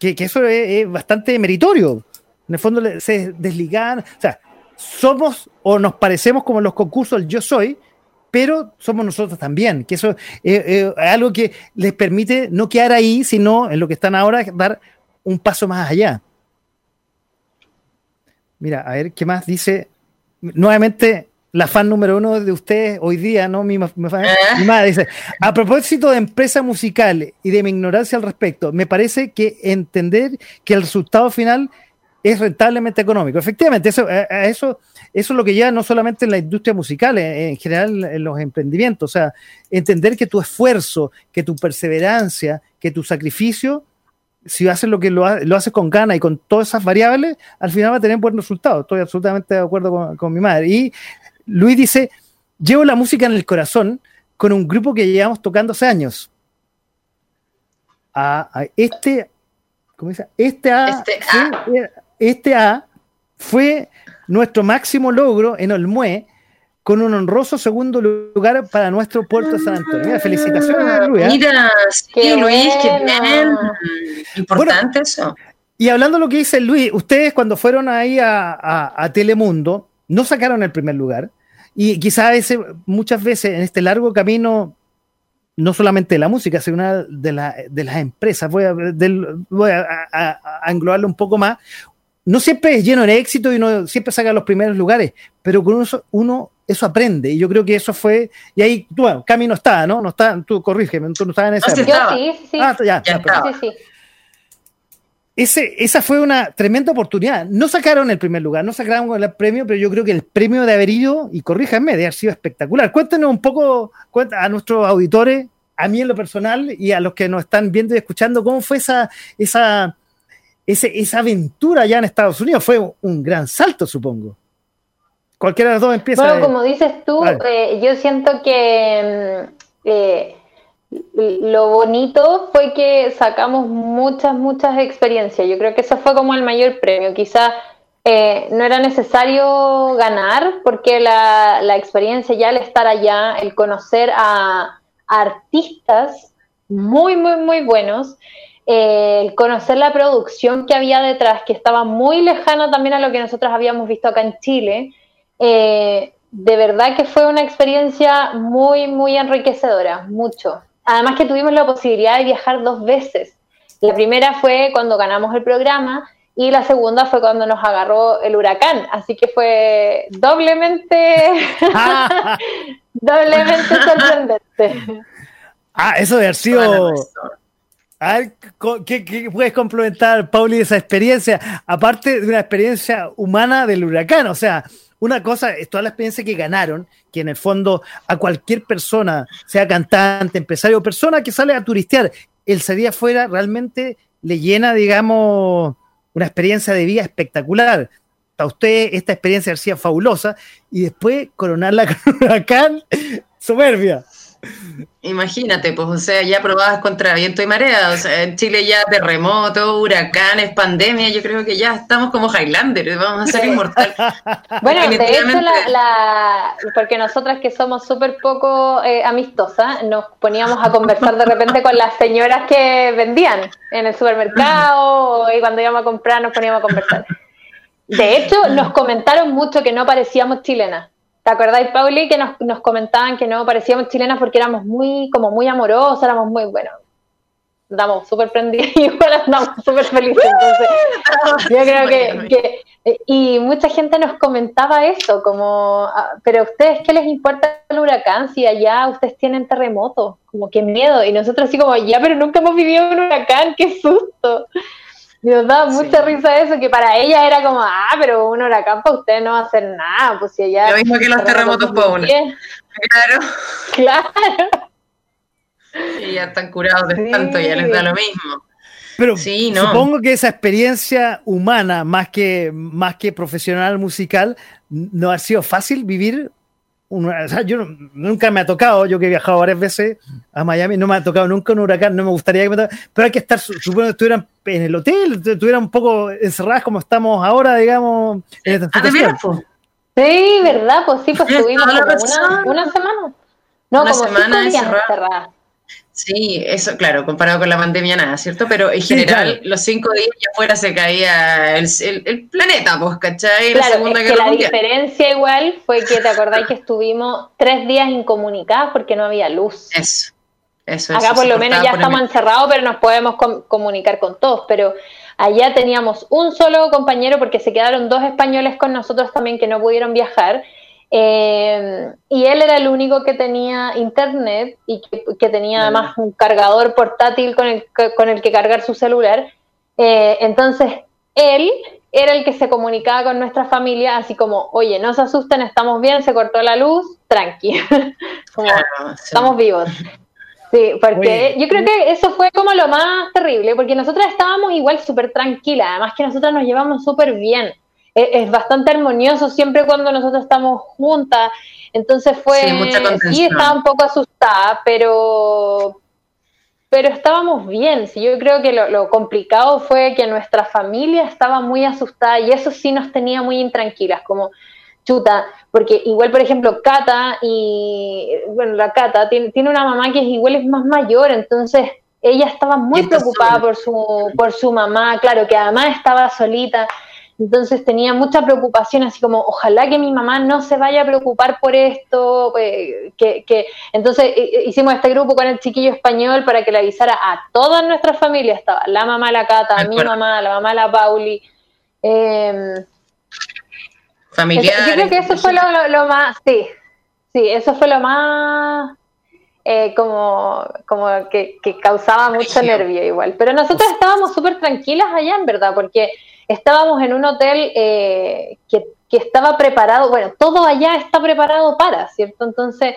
que, eso es, bastante meritorio, en el fondo se desligan, o sea, somos o nos parecemos como en los concursos el yo soy, pero somos nosotros también, que eso es algo que les permite no quedar ahí, sino en lo que están ahora, dar un paso más allá. Mira, a ver, ¿qué más dice? Nuevamente, la fan número uno de ustedes hoy día, ¿no? Mi, madre dice, a propósito de empresa musical y de mi ignorancia al respecto, me parece que entender que el resultado final es rentablemente económico. Efectivamente, eso, eso, eso es lo que lleva no solamente en la industria musical, en, general en los emprendimientos. O sea, entender que tu esfuerzo, que tu perseverancia, que tu sacrificio, si haces lo que lo, haces con ganas y con todas esas variables, al final va a tener buen resultado. Estoy absolutamente de acuerdo con, con mi madre. Y Luis dice, llevo la música en el corazón con un grupo que llevamos tocando hace años. A, este, ¿cómo dice? Este A, este, fue, este A fue nuestro máximo logro en Olmué con un honroso segundo lugar para nuestro puerto de San Antonio. felicitaciones, Luis. ¿eh? Mira, sí, Luis, qué bien. Importante eso. Y hablando de lo que dice Luis, ustedes cuando fueron ahí a Telemundo, no sacaron el primer lugar. Y quizás muchas veces en este largo camino, no solamente de la música, sino una de, las empresas, voy, a, englobarlo un poco más, no siempre es lleno de éxito y no siempre saca los primeros lugares, pero con eso uno eso aprende. Y yo creo que eso fue. Y ahí, bueno, Cami no está, ¿no? No está, tú corrígeme, tú no estabas en esa. sí, sí, Ah, ya, ya, sí, sí esa fue una tremenda oportunidad. No sacaron el primer lugar, no sacaron el premio, pero yo creo que el premio de haber ido, y corríjanme, de haber sido espectacular. Cuéntenos un poco a nuestros auditores, a mí en lo personal y a los que nos están viendo y escuchando, cómo fue esa, esa, esa aventura allá en Estados Unidos. Fue un gran salto, supongo. Cualquiera de los dos empieza. Bueno, como dices tú, eh, yo siento que. Mm, eh, lo bonito fue que sacamos muchas, muchas experiencias. Yo creo que eso fue como el mayor premio. Quizá eh, no era necesario ganar porque la, experiencia ya al estar allá, el conocer a, artistas muy, muy, muy buenos, eh, el conocer la producción que había detrás, que estaba muy lejana también a lo que nosotros habíamos visto acá en Chile. Eh, de verdad que fue una experiencia muy, muy enriquecedora, mucho. Además que tuvimos la posibilidad de viajar dos veces. La primera fue cuando ganamos el programa y la segunda fue cuando nos agarró el huracán. Así que fue doblemente, (laughs) doblemente sorprendente. Ah, eso de haber sido... A ver, ¿qué, puedes complementar, Pauli, de esa experiencia? Aparte de una experiencia humana del huracán, o sea, una cosa es toda la experiencia que ganaron, que en el fondo a cualquier persona, sea cantante, empresario o persona que sale a turistear, el salir afuera realmente le llena, digamos, una experiencia de vida espectacular. Para usted esta experiencia ha fabulosa y después coronarla con (laughs) un huracán, soberbia. Imagínate, pues, o sea, ya probadas contra viento y marea, o sea, en Chile ya terremotos, huracanes, pandemia, yo creo que ya estamos como Highlander, vamos a ser inmortales. (laughs) Bueno, de hecho, la, porque nosotras que somos súper poco eh, amistosas, nos poníamos a conversar de repente con las señoras que vendían en el supermercado (laughs) y cuando íbamos a comprar nos poníamos a conversar. De hecho, nos comentaron mucho que no parecíamos chilenas ¿Te acordáis, Pauli, que nos, nos, comentaban que no parecíamos chilenas porque éramos muy, como muy amorosas, éramos muy, bueno, andamos súper prendidos y (laughs) igual andamos súper felices. Entonces, (laughs) yo creo que, y mucha gente nos comentaba eso, como, ah, pero a ustedes, ¿qué les importa el huracán si allá ustedes tienen terremotos? Como qué miedo. Y nosotros así como, ya, pero nunca hemos vivido un huracán, qué susto. Y nos daba mucha risa eso, que para ella era como, ah, pero un huracán para usted no va a hacer nada, pues si ella... Lo mismo que los terremotos para uno. Claro. (laughs) Claro. Y ya están curados de tanto, ya les da lo mismo. Pero sí, ¿no? supongo que esa experiencia humana, más que, más que profesional musical, no ha sido fácil vivir yo nunca me ha tocado, yo que he viajado varias veces a Miami, no me ha tocado nunca un huracán, no me gustaría que me tocara, pero hay que estar, supongo que estuvieran en el hotel, estuvieran un poco encerradas como estamos ahora, digamos. En esta ah, Sí, ¿verdad? Pues sí, pues estuvimos una, una, semana. No, una como semana cinco días encerradas. Sí, eso, claro, comparado con la pandemia nada, ¿cierto? Pero en general, los cinco días ya afuera se caía el, el, planeta, pues, ¿cachai? Claro, la es que la diferencia igual fue que te acordáis que estuvimos tres días incomunicadas porque no había luz. Eso, eso. Acá por lo menos ya estamos encerrados, pero nos podemos comunicar con todos, pero allá teníamos un solo compañero porque se quedaron dos españoles con nosotros también que no pudieron viajar eh, y él era el único que tenía internet y que, tenía además un cargador portátil con el, con el que cargar su celular. Eh, entonces, él era el que se comunicaba con nuestra familia, así como, oye, no se asusten, estamos bien, se cortó la luz, tranqui, (laughs) como, estamos vivos. Sí, porque yo creo que eso fue como lo más terrible, porque nosotras estábamos igual súper tranquilas, además que nosotras nos llevamos súper bien es, bastante armonioso siempre cuando nosotros estamos juntas. Entonces fue, sí, estaba un poco asustada, pero, pero estábamos bien. Sí, yo creo que lo, complicado fue que nuestra familia estaba muy asustada y eso sí nos tenía muy intranquilas, como chuta, porque igual, por ejemplo, Cata y, bueno, la Cata tiene, tiene una mamá que es igual es más mayor, entonces ella estaba muy preocupada por su, por su mamá, claro, que además estaba solita. Entonces tenía mucha preocupación, así como, ojalá que mi mamá no se vaya a preocupar por esto, eh, que, entonces eh, eh, hicimos este grupo con el chiquillo español para que le avisara a todas nuestras familias, estaba la mamá la Cata, mi mamá, la mamá la Pauli. Eh, Familiar. Yo creo que eso fue lo, más, sí, sí, eso fue lo más como, como que, causaba mucho nervio igual. Pero nosotros estábamos súper tranquilas allá, en verdad, porque estábamos en un hotel eh, que, estaba preparado, bueno, todo allá está preparado para, ¿cierto? Entonces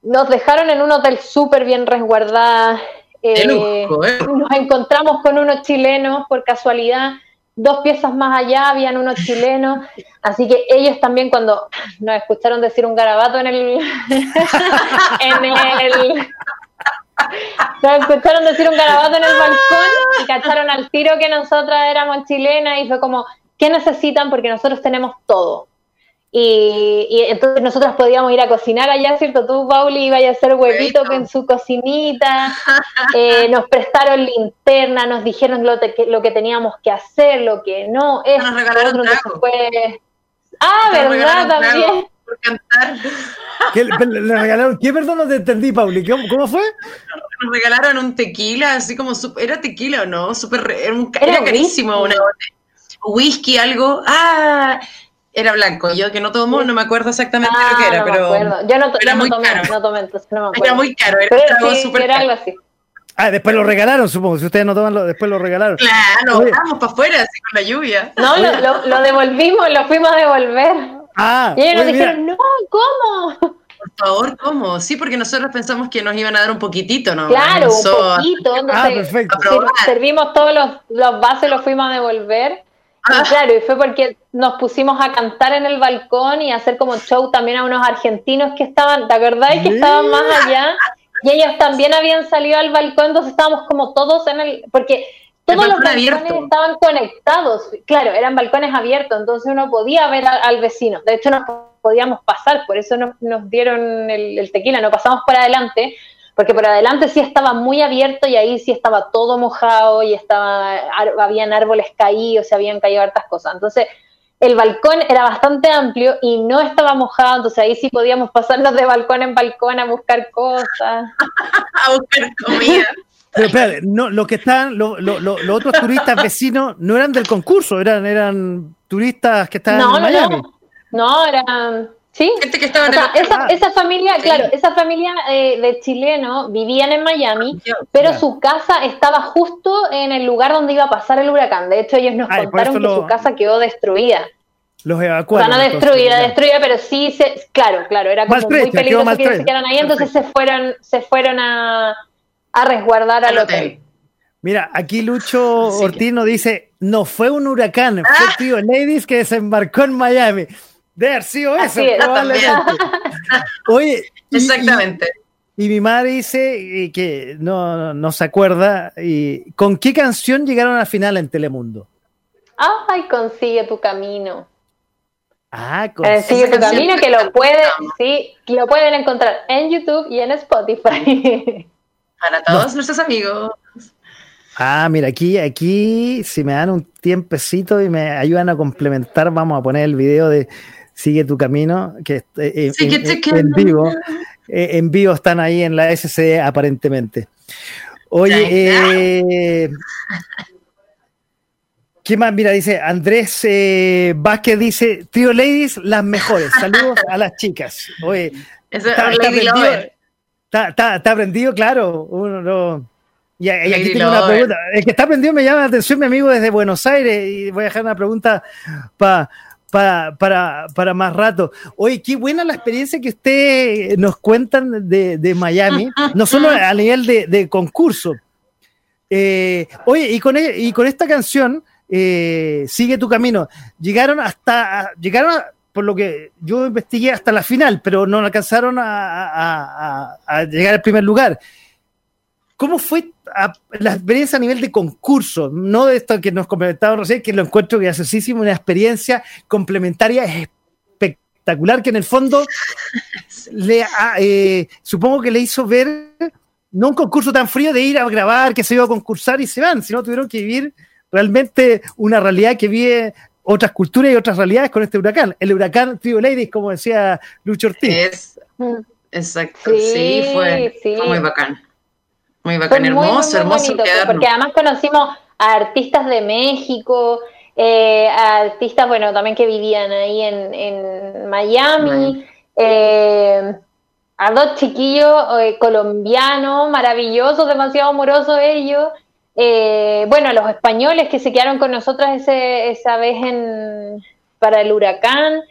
nos dejaron en un hotel súper bien resguardado. Eh, ¿eh? Nos encontramos con unos chilenos por casualidad, dos piezas más allá habían unos chilenos, así que ellos también cuando nos escucharon decir un garabato en el, (laughs) en el (laughs) nos escucharon decir un garabato en el balcón y cacharon al tiro que nosotras éramos chilenas y fue como, ¿qué necesitan? Porque nosotros tenemos todo. Y, entonces nosotros podíamos ir a cocinar allá, ¿cierto? Tú, Pauli, ibas a hacer huevito en su cocinita, eh, (laughs) nos prestaron linterna, nos dijeron lo, lo, que teníamos que hacer, lo que no, es nos regalaron fue... Ah, ¿verdad? También cantar. ¿Qué, le regalaron? ¿Qué perdón no te entendí, Pauli? ¿Cómo, fue? Nos regalaron un tequila, así como, ¿era tequila o no? Super, era, carísimo una Whisky, algo. Ah, era blanco. Yo que no tomo, no me acuerdo exactamente lo que era, ah, no pero. Me acuerdo. Yo no, era muy tomé, caro. no tomé, entonces no me acuerdo. Era muy caro, era algo Era así. Ah, después lo regalaron, supongo. Si ustedes no toman, lo, después lo regalaron. Claro, vamos para afuera, así con la lluvia. No, lo, lo, lo devolvimos, lo fuimos a devolver. Ah, y ellos nos dijeron, no, ¿cómo? Por favor, ¿cómo? Sí, porque nosotros pensamos que nos iban a dar un poquitito, ¿no? Claro, un poquito. ah, perfecto. Servimos todos los, los vasos, los fuimos a devolver. Y ah. claro, y fue porque nos pusimos a cantar en el balcón y a hacer como show también a unos argentinos que estaban, ¿te acordáis? Que estaban más allá. Y ellos también habían salido al balcón, entonces estábamos como todos en el. Porque todos los balcones estaban conectados, claro, eran balcones abiertos, entonces uno podía ver al, vecino. De hecho, no podíamos pasar, por eso nos, dieron el, tequila, no pasamos por adelante, porque por adelante sí estaba muy abierto y ahí sí estaba todo mojado y estaba, habían árboles caídos, se habían caído hartas cosas. Entonces, el balcón era bastante amplio y no estaba mojado, entonces ahí sí podíamos pasarnos de balcón en balcón a buscar cosas. (laughs) a buscar comida. Pero espérate, no, lo que están, los otros turistas vecinos no eran del concurso, eran, eran turistas que estaban en Miami. No, no, eran. Sí, Gente que estaba esa, esa, familia, claro, esa familia eh, de chilenos vivían en Miami, pero su casa estaba justo en el lugar donde iba a pasar el huracán. De hecho, ellos nos contaron que su casa quedó destruida. Los evacuaron. O sea, no destruida, destruida, pero sí, se, claro, claro, era como muy peligroso que se quedaran ahí, entonces se fueron, se fueron a, a resguardar al hotel. Mira, aquí Lucho (laughs) Ortiz nos dice, no fue un huracán, fue el tío Ladies que desembarcó en Miami. De haber sido eso, (laughs) Oye, exactamente. Y, mi madre dice eh, que no, no se acuerda. Y, ¿Con qué canción llegaron al final en Telemundo? Ay, consigue tu camino. Ah, con eh, Sigue tu camino que lo puede, sí, lo pueden encontrar en YouTube y en Spotify. (laughs) Para todos nuestros amigos. Ah, mira, aquí, aquí, si me dan un tiempecito y me ayudan a complementar, vamos a poner el video de Sigue tu camino, que eh, en, vivo. Eh, en vivo están ahí en la SC aparentemente. Oye, eh, ¿qué más? Mira, dice Andrés Vázquez, dice, Trio Ladies, las mejores. Saludos a las chicas. Oye, está, aprendido, claro. Uno no y, aquí tengo una pregunta. El que está aprendiendo me llama la atención mi amigo desde Buenos Aires y voy a dejar una pregunta para, para, para más rato. Oye, qué buena la experiencia que ustedes nos cuentan de, Miami, no solo (laughs) a nivel de, concurso. Eh, oye, y con, e, y con esta canción, eh, Sigue tu camino, llegaron hasta, llegaron por lo que yo investigué hasta la final, pero no alcanzaron a, a llegar al primer lugar. ¿Cómo fue la experiencia a nivel de concurso? No de esto que nos comentaban recién, que lo encuentro graciosísimo, una experiencia complementaria espectacular que en el fondo (laughs) le, eh, supongo que le hizo ver no un concurso tan frío de ir a grabar, que se iba a concursar y se van, sino tuvieron que vivir realmente una realidad que vive otras culturas y otras realidades con este huracán. El huracán Trio Ladies, como decía Lucho Ortiz. exacto, sí, fue muy bacán. Muy bacán, hermoso, hermoso. porque además conocimos a artistas de México, eh, a artistas, bueno, también que vivían ahí en, Miami, eh, a dos chiquillos eh, colombianos, maravillosos, demasiado amorosos ellos. Bueno, los españoles que se quedaron con nosotros ese, esa vez en, para el huracán.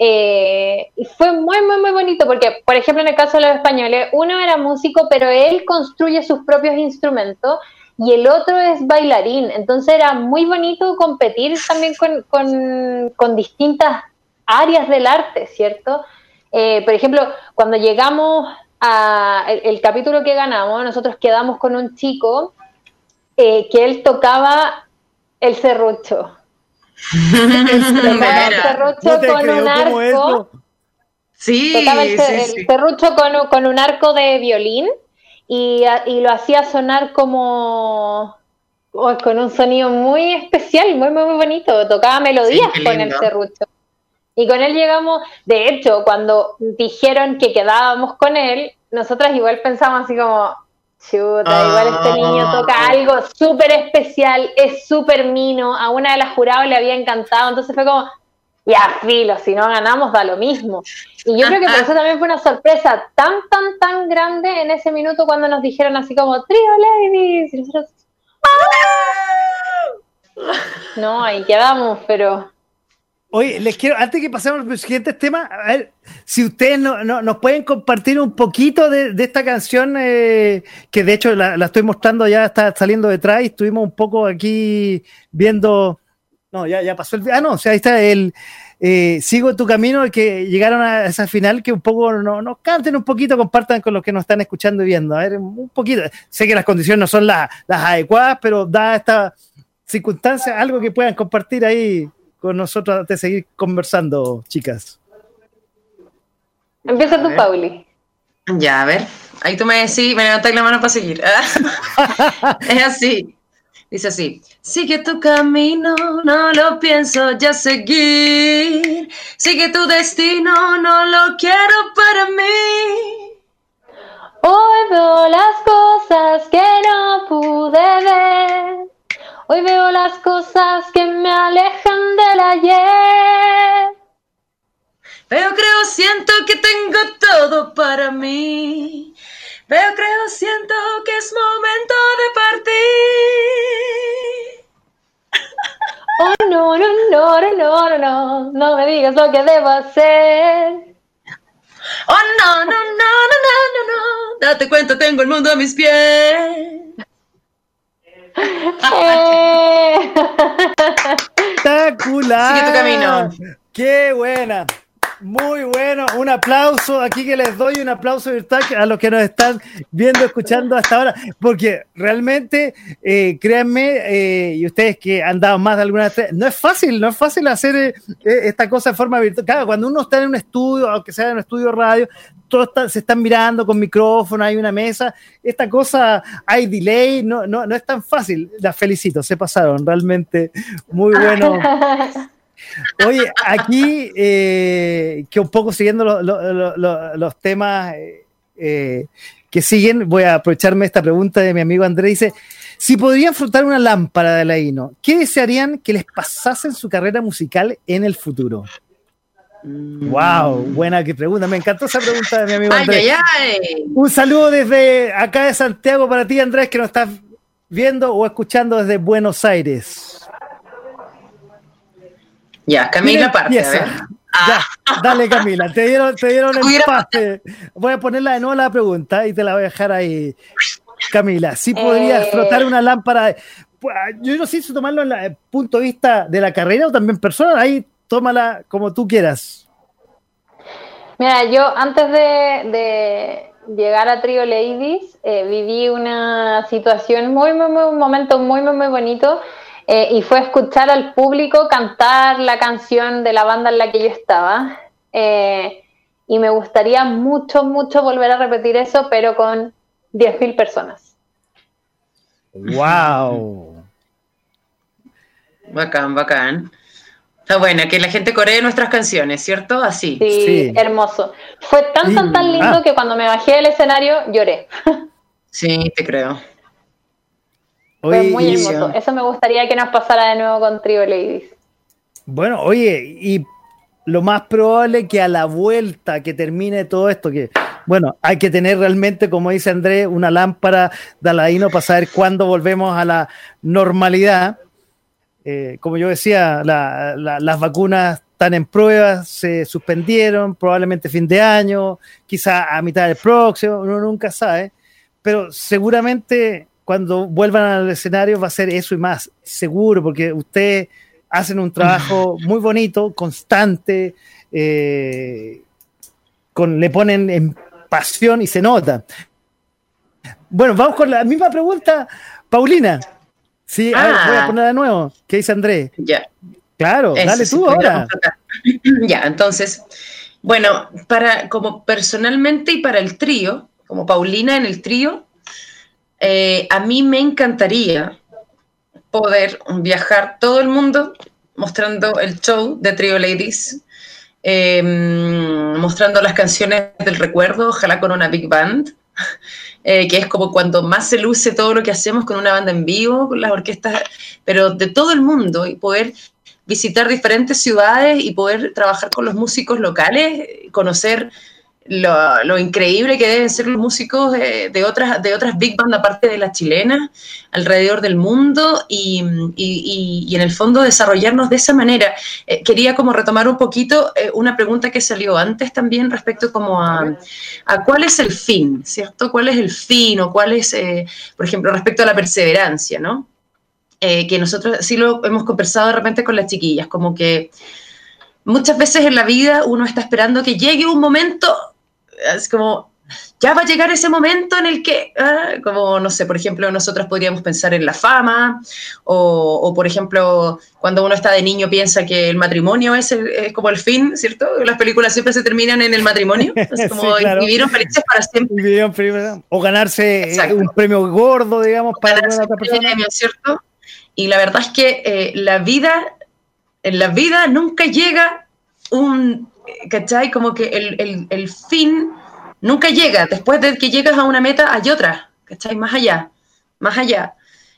Eh, y fue muy, muy, muy bonito porque, por ejemplo, en el caso de los españoles, uno era músico, pero él construye sus propios instrumentos y el otro es bailarín. Entonces era muy bonito competir también con, distintas áreas del arte, ¿cierto? Eh, por ejemplo, cuando llegamos a el, capítulo que ganamos, nosotros quedamos con un chico eh, que él tocaba el serrucho. (laughs) serrucho con un arco. Sí, tocaba el, serrucho con, un arco de violín y, lo hacía sonar como con un sonido muy especial, muy, muy, muy bonito. Tocaba melodías con el serrucho. Y con él llegamos, de hecho, cuando dijeron que quedábamos con él, nosotras igual pensamos así como, Chuta, igual este niño ah. toca algo súper especial, es súper mino, a una de las jurados le había encantado, entonces fue como, ya filo, si no ganamos da lo mismo. Y yo creo que por eso (laughs) también fue una sorpresa tan, tan, tan grande en ese minuto cuando nos dijeron así como, Trio Ladies, y nosotros, ¡Ah! (laughs) No, ahí quedamos, pero Oye, les quiero, antes que pasemos al siguiente tema, a ver si ustedes no, nos pueden compartir un poquito de, esta canción, eh, que de hecho la, estoy mostrando, ya está saliendo detrás y estuvimos un poco aquí viendo. No, ya, ya pasó el. Ah, no, o sea, ahí está el. Eh, sigo tu camino, que llegaron a esa final, que un poco nos no, canten un poquito, compartan con los que nos están escuchando y viendo. A ver, un poquito. Sé que las condiciones no son las adecuadas, pero da esta circunstancia, algo que puedan compartir ahí con nosotros de seguir conversando, chicas. Empieza tú, Pauli. Ya, a ver. Ahí tú me decís, me levantas la mano para seguir. (laughs) es así. Dice así, sigue tu camino, no lo pienso ya seguir. Sigue tu destino, no lo quiero para mí. Hoy veo las cosas que no pude ver. Hoy veo las cosas que me alejan del ayer. Veo, creo, siento que tengo todo para mí. Veo, creo, siento que es momento de partir. Oh, no, no, no, no, no, no, no me digas lo que debo hacer. Oh, no, no, no, no, no, no, no, date cuenta, tengo el mundo a mis pies. (laughs) Espectacular. Sigue tu camino. Qué buena. Muy bueno, un aplauso aquí que les doy, un aplauso virtual a los que nos están viendo, escuchando hasta ahora, porque realmente, eh, créanme, eh, y ustedes que han dado más de alguna vez, no es fácil, no es fácil hacer eh, esta cosa de forma virtual. Claro, cuando uno está en un estudio, aunque sea en un estudio radio, todos se están mirando con micrófono, hay una mesa, esta cosa, hay delay, no, no, no es tan fácil. Las felicito, se pasaron, realmente muy bueno. (laughs) Oye, aquí, eh, que un poco siguiendo los temas eh, que siguen, voy a aprovecharme esta pregunta de mi amigo Andrés. Dice, si podrían frotar una lámpara de la INO, ¿qué desearían que les pasase en su carrera musical en el futuro? Wow, mm. buena que pregunta. Me encantó esa pregunta de mi amigo Andrés. Un saludo desde acá de Santiago para ti, Andrés, que nos estás viendo o escuchando desde Buenos Aires. Ya, Camila parte. A ver. Ya, dale Camila, te dieron, te dieron el pase. Voy a ponerla de nuevo la pregunta y te la voy a dejar ahí. Camila, si podrías eh. frotar una lámpara, pues, yo no sé si tomarlo en el punto de vista de la carrera o también personal, ahí tómala como tú quieras. Mira, yo antes de, llegar a Trio Ladies eh, viví una situación muy, muy, muy, un momento muy, muy, muy bonito eh, y fue escuchar al público cantar la canción de la banda en la que yo estaba. Eh, y me gustaría mucho, mucho volver a repetir eso, pero con 10.000 personas. ¡Wow! Bacán, bacán. Está buena, que la gente coree nuestras canciones, ¿cierto? Así. Sí, hermoso. Fue tan, tan, tan lindo ah. que cuando me bajé del escenario lloré. (laughs) Sí, te creo. Fue muy hermoso. Eso me gustaría que nos pasara de nuevo con Trio Ladies. Bueno, oye, y lo más probable que a la vuelta que termine todo esto, que bueno, hay que tener realmente, como dice Andrés, una lámpara de Aladino para saber cuándo volvemos a la normalidad. Eh, como yo decía, las vacunas están en pruebas, se suspendieron, probablemente fin de año, quizá a mitad del próximo, uno nunca sabe, pero seguramente cuando vuelvan al escenario va a ser eso y más, seguro, porque ustedes hacen un trabajo (laughs) muy bonito, constante, eh, con, le ponen en pasión y se nota. Bueno, vamos con la misma pregunta, Paulina. Sí, voy a ah. poner de nuevo. ¿Qué dice Andrés? Ya. Claro, dale tú ahora. (clears throat) Ya, entonces, bueno, para como personalmente y para el trío, como Paulina en el trío, eh, a mí me encantaría poder viajar todo el mundo mostrando el show de Trio Ladies, em, mostrando las canciones del recuerdo, ojalá con una big band, (laughs) eh, que es como cuando más se luce todo lo que hacemos con una banda en vivo, con las orquestas, pero de todo el mundo y poder visitar diferentes ciudades y poder trabajar con los músicos locales, conocer lo, increíble que deben ser los músicos de, otras, de otras big band aparte de las chilenas alrededor del mundo y, en el fondo desarrollarnos de esa manera. Eh, quería como retomar un poquito eh, una pregunta que salió antes también respecto como a, cuál es el fin, ¿cierto? ¿Cuál es el fin o cuál es, eh, por ejemplo, respecto a la perseverancia, ¿no? que nosotros sí lo hemos conversado de repente con las chiquillas, como que muchas veces en la vida uno está esperando que llegue un momento es como, ya va a llegar ese momento en el que, ah, como, no sé, por ejemplo, nosotros podríamos pensar en la fama, o, por ejemplo, cuando uno está de niño piensa que el matrimonio es, como el fin, ¿cierto? Las películas siempre se terminan en el matrimonio, (laughs) es como vivieron felices para siempre. O ganarse eh, un premio gordo, digamos, para una otra persona. ¿cierto? Y la verdad es que eh, la vida, en la vida nunca llega un ¿cachai? Como que el, fin nunca llega. Después de que llegas a una meta, hay otra, ¿cachai? Más allá, más allá.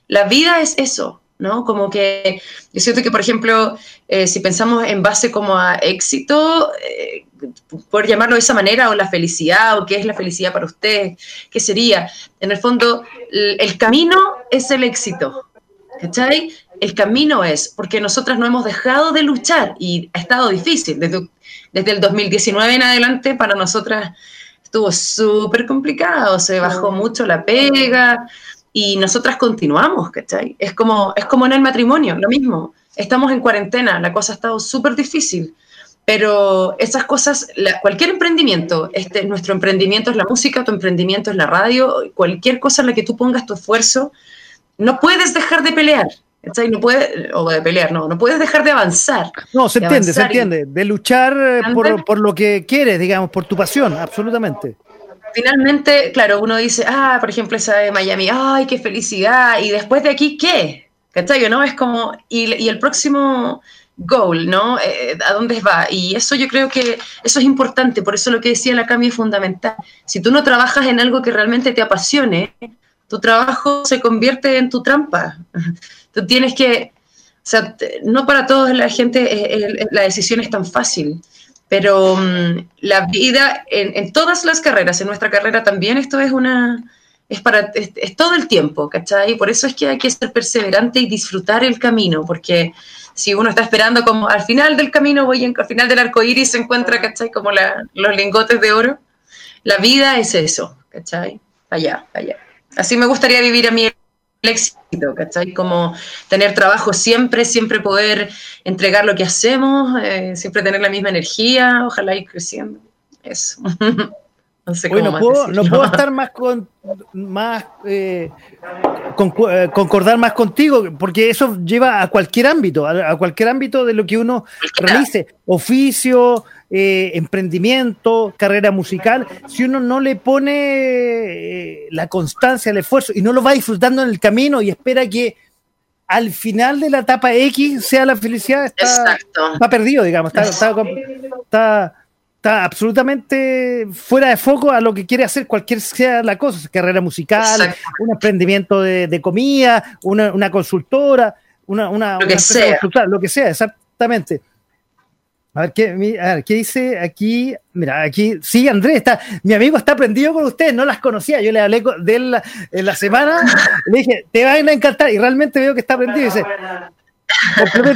La vida es eso, ¿no? Como que yo siento que, por ejemplo, eh, si pensamos en base como a éxito, eh, por llamarlo de esa manera, o la felicidad, o qué es la felicidad para usted, ¿qué sería? En el fondo, el, camino es el éxito, ¿cachai? El camino es, porque nosotras no hemos dejado de luchar y ha estado difícil. Desde, desde el 2019 en adelante para nosotras estuvo súper complicado, se bajó mucho la pega y nosotras continuamos, ¿cachai? Es como, es como en el matrimonio, lo mismo. Estamos en cuarentena, la cosa ha estado súper difícil, pero esas cosas, cualquier emprendimiento, este, nuestro emprendimiento es la música, tu emprendimiento es la radio, cualquier cosa en la que tú pongas tu esfuerzo, no puedes dejar de pelear. No puede, o de pelear, no, no puedes dejar de avanzar. No, se entiende, se entiende. De luchar eh, por, por, lo que quieres, digamos, por tu pasión, absolutamente. Finalmente, claro, uno dice, ah, por ejemplo, esa de Miami, ay, qué felicidad, y después de aquí, ¿qué? ¿Cachai? ¿No? Es como, y, y el próximo goal, ¿no? Eh, ¿A dónde va? Y eso yo creo que eso es importante, por eso lo que decía la Cami es fundamental. Si tú no trabajas en algo que realmente te apasione, tu trabajo se convierte en tu trampa. Tú tienes que, o sea, no para toda la gente eh, la decisión es tan fácil, pero mm, la vida en, todas las carreras, en nuestra carrera también esto es una, es para, es, todo el tiempo, ¿cachai? Por eso es que hay que ser perseverante y disfrutar el camino, porque si uno está esperando como al final del camino, voy al final del arco iris se encuentra, ¿cachai? Como los lingotes de oro. La vida es eso, ¿cachai? Allá, allá. Así me gustaría vivir a mí el éxito, ¿cachai? Como tener trabajo siempre, siempre poder entregar lo que hacemos, eh, siempre tener la misma energía, ojalá ir creciendo. Eso. (laughs) no sé cómo no, puedo, (laughs) estar más con más eh, eh, concordar más contigo, porque eso lleva a cualquier ámbito, a, cualquier ámbito de lo que uno realice, oficio, eh, emprendimiento, carrera musical, si uno no le pone eh, la constancia, el esfuerzo y no lo va disfrutando en el camino y espera que al final de la etapa X sea la felicidad, está, perdido, digamos, está, absolutamente fuera de foco a lo que quiere hacer cualquier sea la cosa, carrera musical, un emprendimiento de, comida, una, consultora, una, una, lo que sea. lo que sea, exactamente. A ver, ¿qué, ¿qué dice aquí? Mira, aquí, sí, Andrés, está, mi amigo está prendido con ustedes, no las conocía, yo le hablé de él en la semana, le dije, te van a encantar, y realmente veo que está prendido, dice,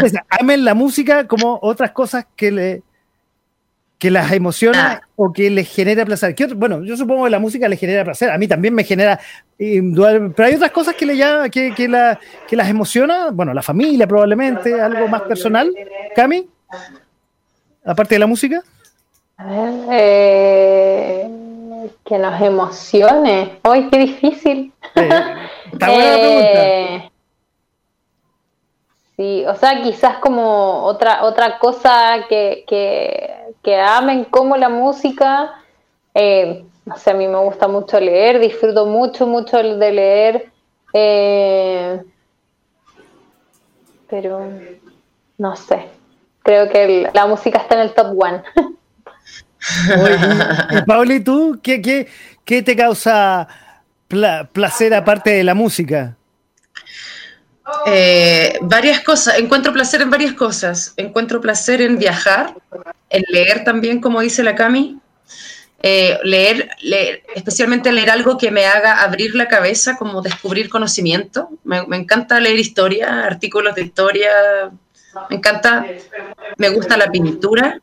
dice, amen la música como otras cosas que le que las emociona o que les genera placer. Bueno, yo supongo que la música les genera placer, a mí también me genera, pero hay otras cosas que le llama, que, que, la, que las emociona, bueno, la familia probablemente, algo más personal, Cami aparte de la música? Eh, que nos emocione. ¡Ay, qué difícil! está buena (laughs) la pregunta. Eh, sí, o sea, quizás como otra, otra cosa que, que, amen como la música. Eh, no sé, a mí me gusta mucho leer, disfruto mucho, mucho de leer. pero no sé, creo que la música está en el top one. Pauli, ¿tú qué, qué, te causa placer aparte de la música? Eh, varias cosas, encuentro placer en varias cosas. Encuentro placer en viajar, en leer también, como dice la Cami. Eh, leer, leer, especialmente leer algo que me haga abrir la cabeza, como descubrir conocimiento. Me, me encanta leer historia, artículos de historia, me encanta, me gusta la pintura.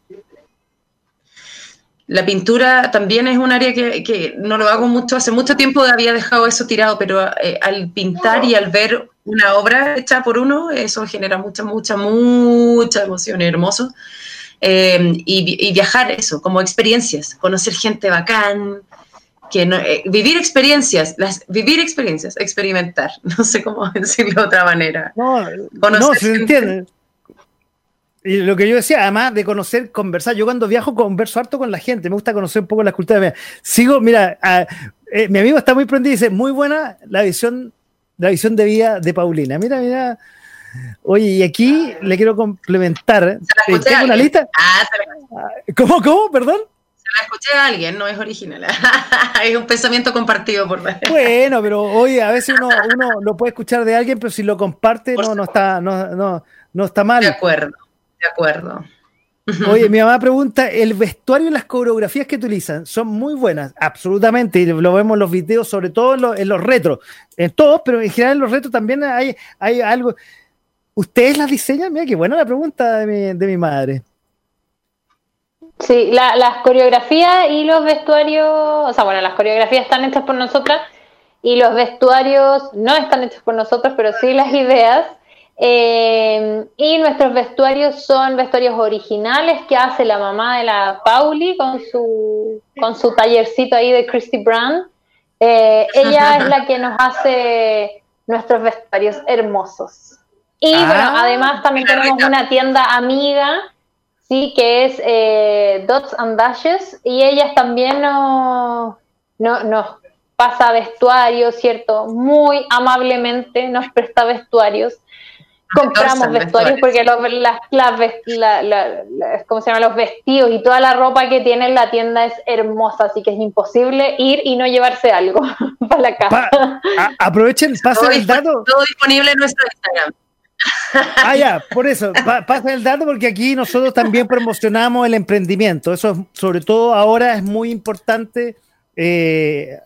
La pintura también es un área que, no lo hago mucho, hace mucho tiempo había dejado eso tirado, pero eh, al pintar y al ver una obra hecha por uno, eso genera mucha, mucha, mucha emoción, hermoso. Eh, y, viajar, eso, como experiencias, conocer gente bacán, que no, eh, vivir experiencias, las, vivir experiencias, experimentar, (laughs) no sé cómo (laughs) decirlo de otra manera. No, no se entiende. Y lo que yo decía, además de conocer, conversar, yo cuando viajo converso harto con la gente, me gusta conocer un poco la cultura. Sigo, mira, eh, mi amigo está muy prendido y dice, muy buena la visión, la visión de vida de Paulina. Mira, mira. Oye, y aquí le quiero complementar. ¿Se la eh, ¿Tengo una lista? Ah, ¿Cómo, cómo? Perdón. Se la escuché a alguien, no es original. (laughs) es un pensamiento compartido por Bueno, pero oye, a veces uno, uno lo puede escuchar de alguien, pero si lo comparte, no, no está, no, no, no está mal. De acuerdo. De acuerdo. Oye, (laughs) mi mamá pregunta, ¿el vestuario y las coreografías que utilizan son muy buenas? Absolutamente, y lo vemos en los videos, sobre todo en los, retros, en todos, pero en general en los retros también hay, hay algo. ¿Ustedes las diseñan? Mira, qué buena la pregunta de mi, madre. Sí, las coreografías y los vestuarios, o sea, bueno, las coreografías están hechas por nosotras y los vestuarios no están hechos por nosotros, pero sí las ideas Eh, y nuestros vestuarios son vestuarios originales que hace la mamá de la Pauli con su, con su tallercito ahí de Christy Brand. Eh, ella es la que nos hace nuestros vestuarios hermosos. Y bueno, Ah, además también tenemos una tienda amiga, sí, que es eh, Dots and Dashes, y ellas también nos, no- nos pasa vestuarios, ¿cierto? Muy amablemente nos presta vestuarios. Compramos vestuarios porque los, las, las la- la- la- ¿cómo se llama? los vestidos y toda la ropa que tiene en la tienda es hermosa, así que es imposible ir y no llevarse algo (laughs) para la casa. Pa- a- aprovechen, Todo, pasen el dato. todo disponible en nuestro Instagram. (laughs) Ah, ya, por eso, pa- pasa el dato porque aquí nosotros también promocionamos el emprendimiento. Eso, es- sobre todo ahora, es muy importante eh,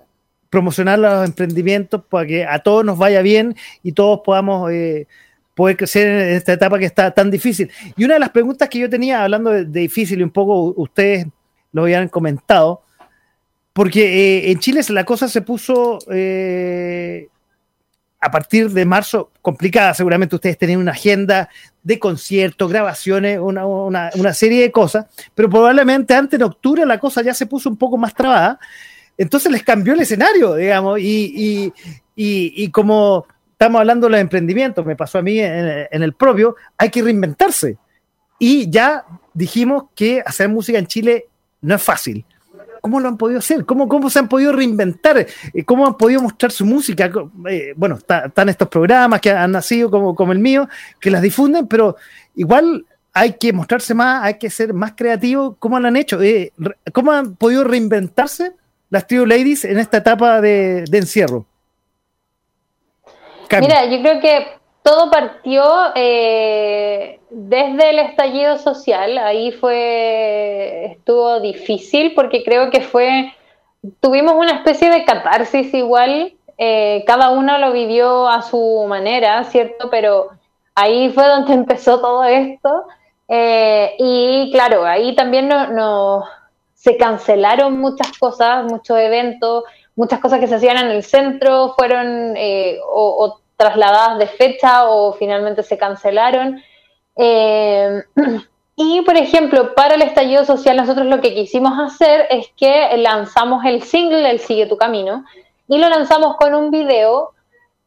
promocionar los emprendimientos para que a todos nos vaya bien y todos podamos eh, poder crecer en esta etapa que está tan difícil. Y una de las preguntas que yo tenía, hablando de, difícil, y un poco ustedes lo habían comentado, porque eh, en Chile la cosa se puso eh, a partir de marzo complicada. Seguramente ustedes tenían una agenda de conciertos, grabaciones, una, una- serie de cosas, pero probablemente antes de octubre la cosa ya se puso un poco más trabada. Entonces les cambió el escenario, digamos, y- y como estamos hablando de los emprendimientos, me pasó a mí en, el propio, hay que reinventarse. Y ya dijimos que hacer música en Chile no es fácil. ¿Cómo lo han podido hacer? ¿Cómo, cómo se han podido reinventar? Eh, ¿Cómo han podido mostrar su música? Eh, bueno, está- están estos programas que han nacido como, como el mío, que las difunden, pero igual hay que mostrarse más, hay que ser más creativo. ¿Cómo lo han hecho? Eh, ¿Cómo han podido reinventarse las Trio Ladies en esta etapa de encierro? Mira, yo creo que todo partió eh, desde el estallido social. Ahí fue, estuvo difícil porque creo que fue, tuvimos una especie de catarsis igual. eh, cada uno lo vivió a su manera, ¿cierto? Pero ahí fue donde (laughs) empezó todo esto. Eh, y claro, ahí también no, no- se cancelaron muchas cosas, muchos eventos, muchas cosas que se hacían en el centro fueron eh, o trasladadas de fecha o finalmente se cancelaron. Eh, (clears throat) y, por ejemplo, para el estallido social nosotros lo que quisimos hacer es que lanzamos el single El Sigue Tu Camino y lo lanzamos con un video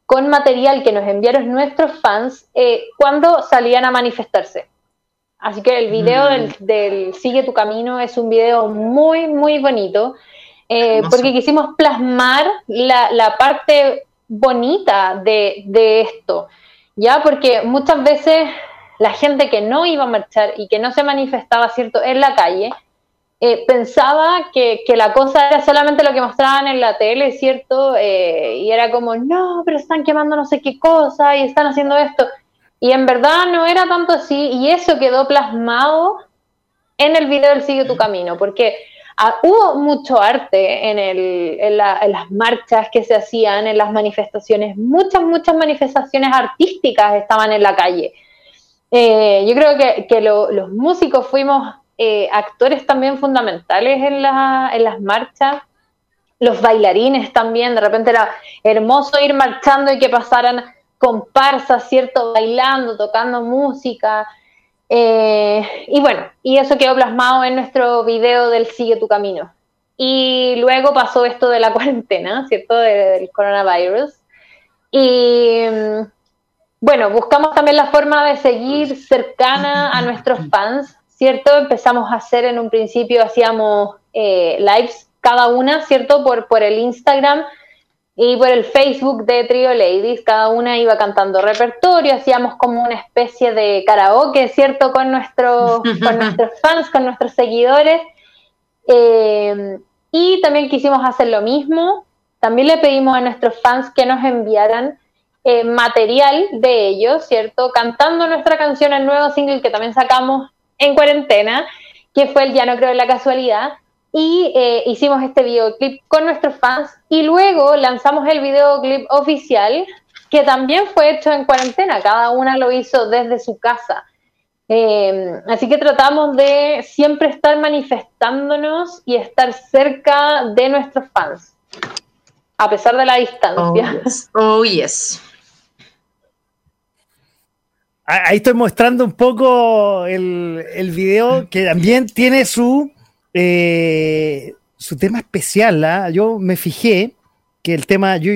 con material que nos enviaron nuestros fans eh, cuando salían a manifestarse. Así que el video Mm. del, del Sigue tu Camino es un video muy, muy bonito, eh, porque quisimos plasmar la, la parte bonita de, de esto, ¿ya? Porque muchas veces la gente que no iba a marchar y que no se manifestaba, ¿cierto?, en la calle, eh, pensaba que, que la cosa era solamente lo que mostraban en la tele, ¿cierto? Eh, y era como, no, pero están quemando no sé qué cosa y están haciendo esto. Y en verdad no era tanto así, y eso quedó plasmado en el video del Sigue tu Camino, porque ah, hubo mucho arte en, el, en, la- en las marchas que se hacían, en las manifestaciones, muchas, muchas manifestaciones artísticas estaban en la calle. Eh, yo creo que, que lo- los músicos fuimos eh, actores también fundamentales en, en las marchas, los bailarines también, de repente era hermoso ir marchando y que pasaran comparsas, ¿cierto? Bailando, tocando música. Eh, y bueno, y eso quedó plasmado en nuestro video del Sigue tu Camino. Y luego pasó esto de la (laughs) cuarentena, ¿cierto? De- del coronavirus. Y mm, bueno, buscamos también la forma de seguir cercana a nuestros fans, ¿cierto? Empezamos a hacer en un principio, hacíamos eh, lives cada una, ¿cierto? Por, por el Instagram y por el Facebook de Trio Ladies, cada una iba cantando repertorio, hacíamos como una especie de karaoke, ¿cierto? Con, nuestros (laughs) con nuestros fans, con nuestros seguidores. Eh, y también quisimos hacer lo mismo. También le pedimos a nuestros fans que nos enviaran eh, material de ellos, ¿cierto? Cantando nuestra canción, el nuevo single que también sacamos en cuarentena, que fue el Ya no creo en la casualidad. Y eh, hicimos este videoclip con nuestros fans y luego lanzamos el videoclip oficial que también fue hecho en cuarentena, cada una lo hizo desde su casa. Eh, así que tratamos de siempre estar manifestándonos y estar cerca de nuestros fans, a pesar de la Oh, distancia. yes. (laughs) Oh, yes. ahí estoy mostrando un poco el, el video que también tiene su, eh, su tema especial. ¿ah? Yo me fijé que el tema, yo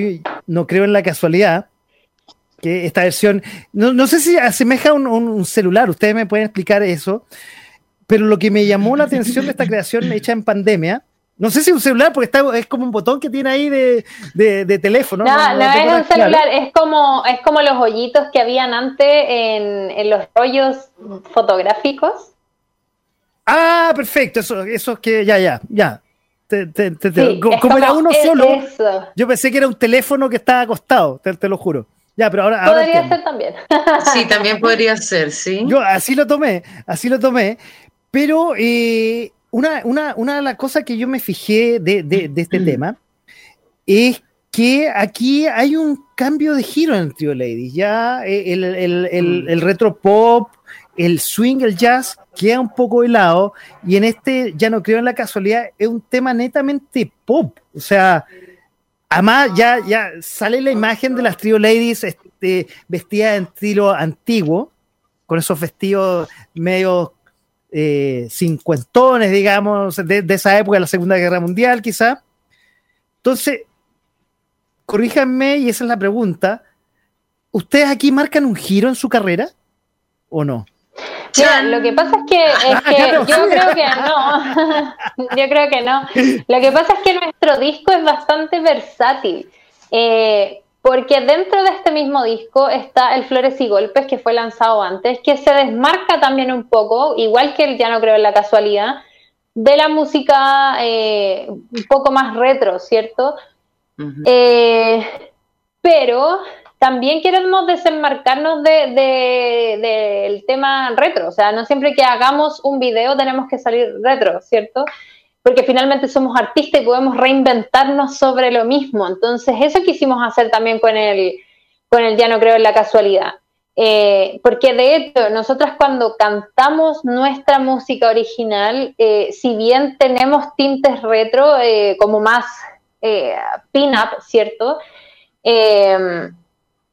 no creo en la casualidad, que esta versión, no, sé si asemeja a un, celular, ustedes me pueden explicar eso, pero lo que me llamó la atención de esta creación hecha en pandemia, no sé si un celular, porque está, es como un botón que tiene ahí de, de, teléfono. No, no, es un celular, es como, es como los hoyitos que habían antes en, en los rollos fotográficos. Ah, perfecto, eso, eso que ya, ya, ya. como, era uno solo, yo pensé que era un teléfono que estaba acostado, te, lo juro. Ya, pero ahora. Podría ser también. sí, también podría ser, sí. Yo así lo tomé, así lo tomé. Pero eh, una, una, una, de las cosas que yo me fijé de, de, este mm. tema es que aquí hay un cambio de giro en el Trio Ladies. Ya eh, el, el, el, mm. el retro pop, el swing, el jazz queda un poco helado y en este, ya no creo en la casualidad, es un tema netamente pop. O sea, además ya, ya sale la imagen de las Trio Ladies este, vestidas en estilo antiguo, con esos vestidos medio eh, cincuentones, digamos, de, esa época, de la Segunda Guerra Mundial, quizá. Entonces, corríjanme, y esa es la pregunta, ¿ustedes aquí marcan un giro en su carrera o no? Lo que pasa es que, (laughs) yo creo que no. (laughs) yo creo que no. Lo que pasa es que nuestro disco es bastante versátil. Eh, porque dentro de este mismo disco está el Flores y Golpes que fue lanzado antes, que se desmarca también un poco, igual que el Ya no creo en la casualidad, de la música eh, un poco más retro, ¿cierto? Eh, pero también queremos desenmarcarnos del de, tema retro, o sea, no siempre que hagamos un video tenemos que salir retro, ¿cierto? Porque finalmente somos artistas y podemos reinventarnos sobre lo mismo. Entonces, eso quisimos hacer también con el, con el Ya no creo en la casualidad. Eh, porque de hecho, nosotras cuando cantamos nuestra música original, eh, si bien tenemos tintes retro, eh, como más pin-up, ¿cierto?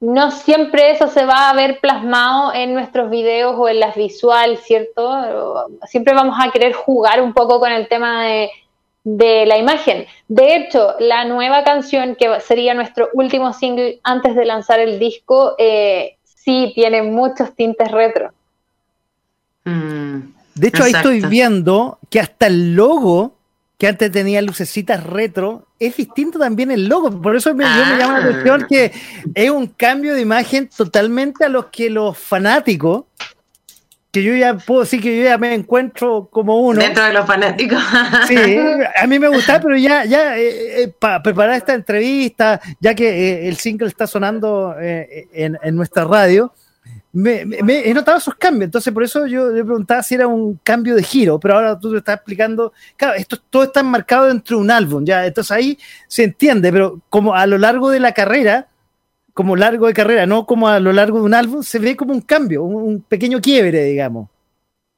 No siempre eso se va a ver plasmado en nuestros videos o en las visuales, ¿cierto? Siempre vamos a querer jugar un poco con el tema de, la imagen. De hecho, la nueva canción, que sería nuestro último single antes de lanzar el disco, eh, sí tiene muchos tintes retro. Mm, de hecho, ahí estoy viendo que hasta el logo que antes tenía lucecitas retro, es distinto también el logo. Por eso me, llama la ah. atención que es un cambio de imagen totalmente a los que los fanáticos, que yo ya puedo decir que yo ya me encuentro como uno. Dentro de los fanáticos. (laughs) Sí, a mí me gusta, pero ya, ya eh, eh, para preparar esta entrevista, ya que eh, el single está sonando en, en nuestra radio, me, he notado esos cambios, entonces por eso yo le preguntaba si era un cambio de giro, pero ahora tú te estás explicando, claro, esto todo está enmarcado dentro de un álbum, ya, entonces ahí se entiende, pero como a lo largo de la carrera, como largo de carrera, no como a lo largo de un álbum, se ve como un cambio, un, pequeño quiebre, digamos.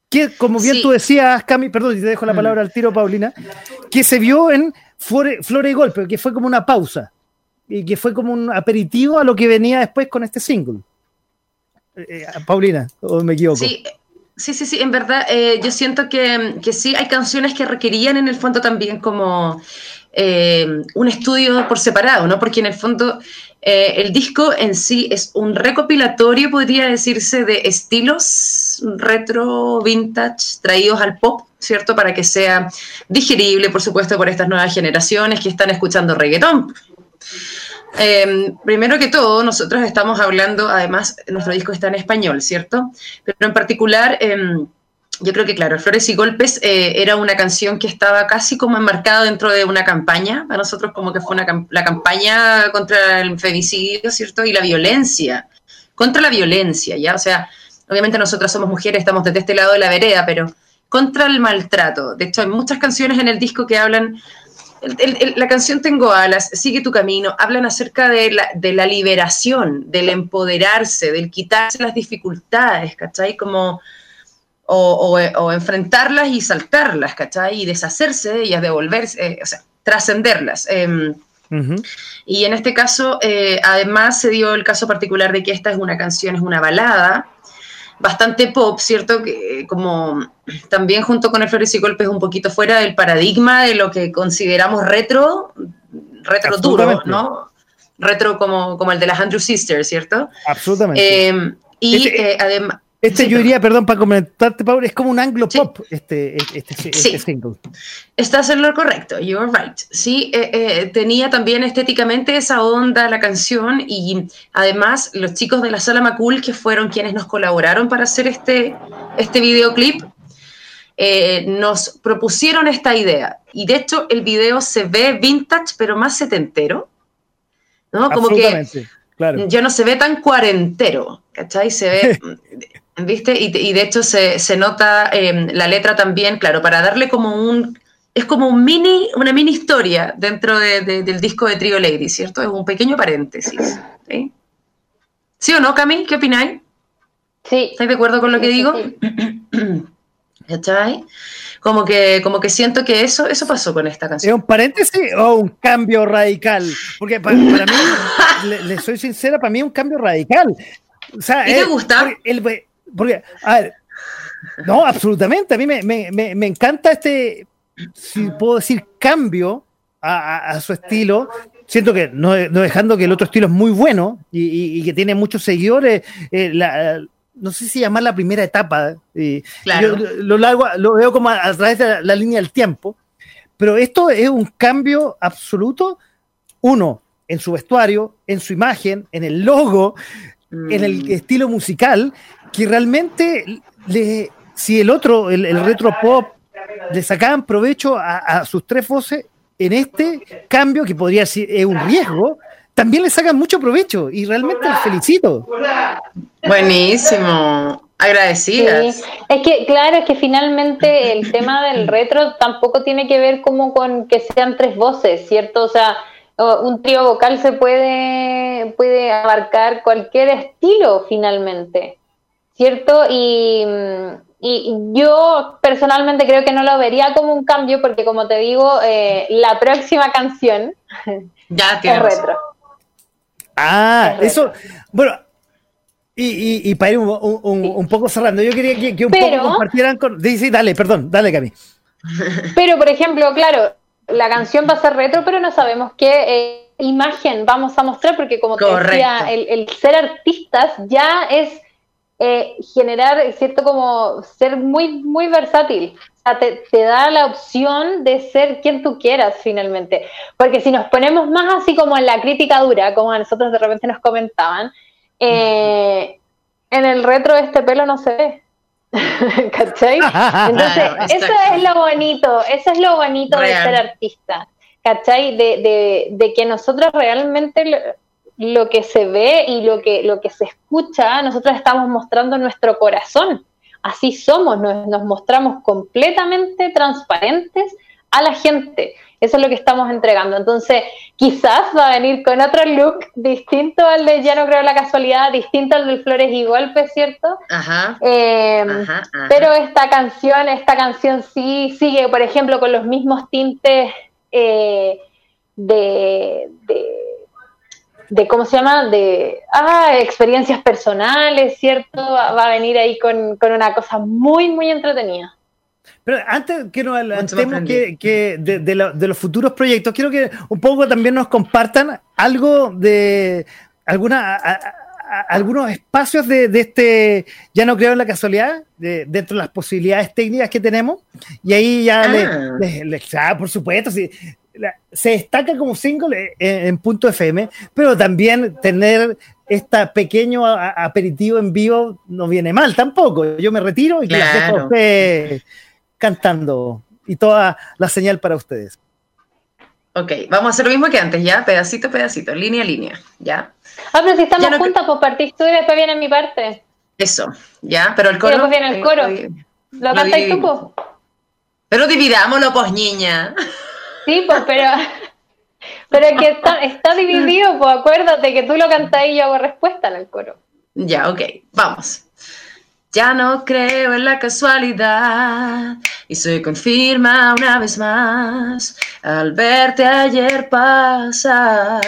Que, como bien tú decías, Cami, perdón, te dejo la mm. palabra al tiro, Paulina, que se vio en Flore, y Golpe, que fue como una pausa, y que fue como un aperitivo a lo que venía después con este single. Eh, Paulina, ¿o me equivoco? Sí. Sí, sí, en verdad eh, yo siento que, sí hay canciones que requerían en el fondo también como eh, un estudio por separado, ¿no? Porque en el fondo el disco en sí es un recopilatorio, podría decirse, de estilos retro, vintage, traídos al pop, ¿cierto? Para que sea digerible, por supuesto, por estas nuevas generaciones que están escuchando reggaetón. Em, primero que todo, nosotros estamos hablando, además, nuestro disco está en español, ¿cierto? Pero en particular, em, yo creo que, claro, Flores y Golpes eh, era una canción que estaba casi como enmarcada dentro de una campaña, para nosotros como que fue una, la campaña contra el femicidio, ¿cierto? Y la violencia, contra la violencia, ¿ya? O sea, obviamente nosotras somos mujeres, estamos desde este lado de la vereda, pero contra el maltrato. De hecho, hay muchas canciones en el disco que hablan la canción Tengo alas, Sigue tu camino, hablan acerca de la, de la, liberación, del empoderarse, del quitarse las dificultades, ¿cachai? Como, o, o, enfrentarlas y saltarlas, ¿cachai? Y deshacerse de ellas, devolverse, eh, o sea, trascenderlas. Em, y en este caso, eh, además se dio el caso particular de que esta es una canción, es una balada, bastante pop, ¿cierto? Que como también junto con el Flores y Golpes un poquito fuera del paradigma de lo que consideramos retro, retro duro, ¿no? Retro como, como el de las Andrew Sisters, ¿cierto? Absolutamente. Eh, y este, eh, además... Este yo diría, perdón, para comentarte, Paul, es como un anglo pop este, este, este, sí. single. Estás en lo correcto, you're right. Sí, eh, eh, tenía también estéticamente esa onda la canción y además los chicos de la Sala Macul, que fueron quienes nos colaboraron para hacer este, este videoclip, nos propusieron esta idea. Y de hecho el video se ve vintage, pero más setentero. ¿no? Como que claro. ya no se ve tan cuarentero, ¿cachai? Se ve, (laughs) ¿viste? Y, de hecho se, nota em, la letra también, claro, para darle como un... Es como un mini, una mini historia dentro del disco de Trio Lady, ¿cierto? Es un pequeño paréntesis. ¿sí? ¿Sí o no, Cami? ¿Qué opináis? Sí. ¿Estáis de acuerdo con lo que digo? (clears throat) ¿Cachai? como que, como que siento que eso, eso pasó con esta canción. ¿Es un paréntesis o un cambio radical? Porque para, mí, le, soy sincera, para mí es un cambio radical. O sea, ¿Y te gusta? Porque, a ver, no, absolutamente. A mí me, me, me, encanta este, si puedo decir, cambio a, a, su estilo. Siento que, no, no, dejando que el otro estilo es muy bueno y, y, que tiene muchos seguidores, eh, la, no sé si llamar la primera etapa, eh, lo, largo, lo veo como a, través de la, línea del tiempo, pero esto es un cambio absoluto, uno, en su vestuario, en su imagen, en el logo, en el mm. estilo musical, que realmente, le, si el otro, el, retro pop, le sacaban provecho a, a, sus tres voces, en este cambio, que podría ser es un riesgo, también le sacan mucho provecho y realmente les felicito. Buenísimo, agradecidas. Es que, claro, es que finalmente el tema del retro tampoco tiene que ver como con que sean tres voces, ¿cierto? O sea, un trío vocal se puede, puede abarcar cualquier estilo finalmente, ¿cierto? Y, y yo personalmente creo que no lo vería como un cambio porque, como te digo, eh, la próxima canción (laughs) ya es retro. Ah, eso, bueno, y, y, para ir un, poco cerrando, yo quería que, un poco compartieran con... Sí, dale, perdón, dale, Cami. (laughs) Pero, por ejemplo, claro, la canción va a ser retro, pero no sabemos qué eh, imagen vamos a mostrar, porque como te decía, el, ser artistas ya es eh, generar, ¿cierto? Como ser muy, muy versátil te, da la opción de ser quien tú quieras finalmente. Porque si nos ponemos más así como en la crítica dura, como a nosotros de repente nos comentaban, eh, en el retro este pelo no se ve. (laughs) ¿Cachai? Entonces, (laughs) eso es lo bonito, eso es lo bonito de ser artista. ¿Cachai? De, de, que nosotros realmente lo, que se ve y lo que, lo que se escucha, nosotros estamos mostrando nuestro corazón así somos, nos, mostramos completamente transparentes a la gente. Eso es lo que estamos entregando. Entonces, quizás va a venir con otro look distinto al de Ya no creo la casualidad, distinto al del Flores y Golpes, ¿cierto? Ajá, em, Pero esta canción, esta canción sí sigue, por ejemplo, con los mismos tintes eh, de de cómo se llama, de ah, experiencias personales, ¿cierto? Va a venir ahí con, una cosa muy, muy entretenida. Pero antes que nos adelantemos que, de, los futuros proyectos, quiero que un poco también nos compartan algo de alguna, algunos espacios de, este, ya no creo en la casualidad, dentro de las posibilidades técnicas que tenemos. Y ahí ya le, ah. ah, por supuesto, sí, se destaca como single en, punto FM, pero también tener este pequeño aperitivo en vivo no viene mal tampoco. Yo me retiro y que dejo usted cantando y toda la señal para ustedes. Ok, vamos a hacer lo mismo que antes, ¿ya? Pedacito, pedacito, línea, línea, ¿ya? Ah, pero si estamos juntas, pues partís tú y después viene mi parte. Eso, ¿ya? Pero el coro... Y después viene el coro. ¿Lo, cantáis tú, pues? Pero dividámoslo, pues, niña. Sí, pues, pero, pero que está, está dividido, pues acuérdate que tú lo cantas y yo hago respuesta el coro. Ya, ok, vamos. Ya no creo en la casualidad y se confirma una vez más al verte ayer pasar.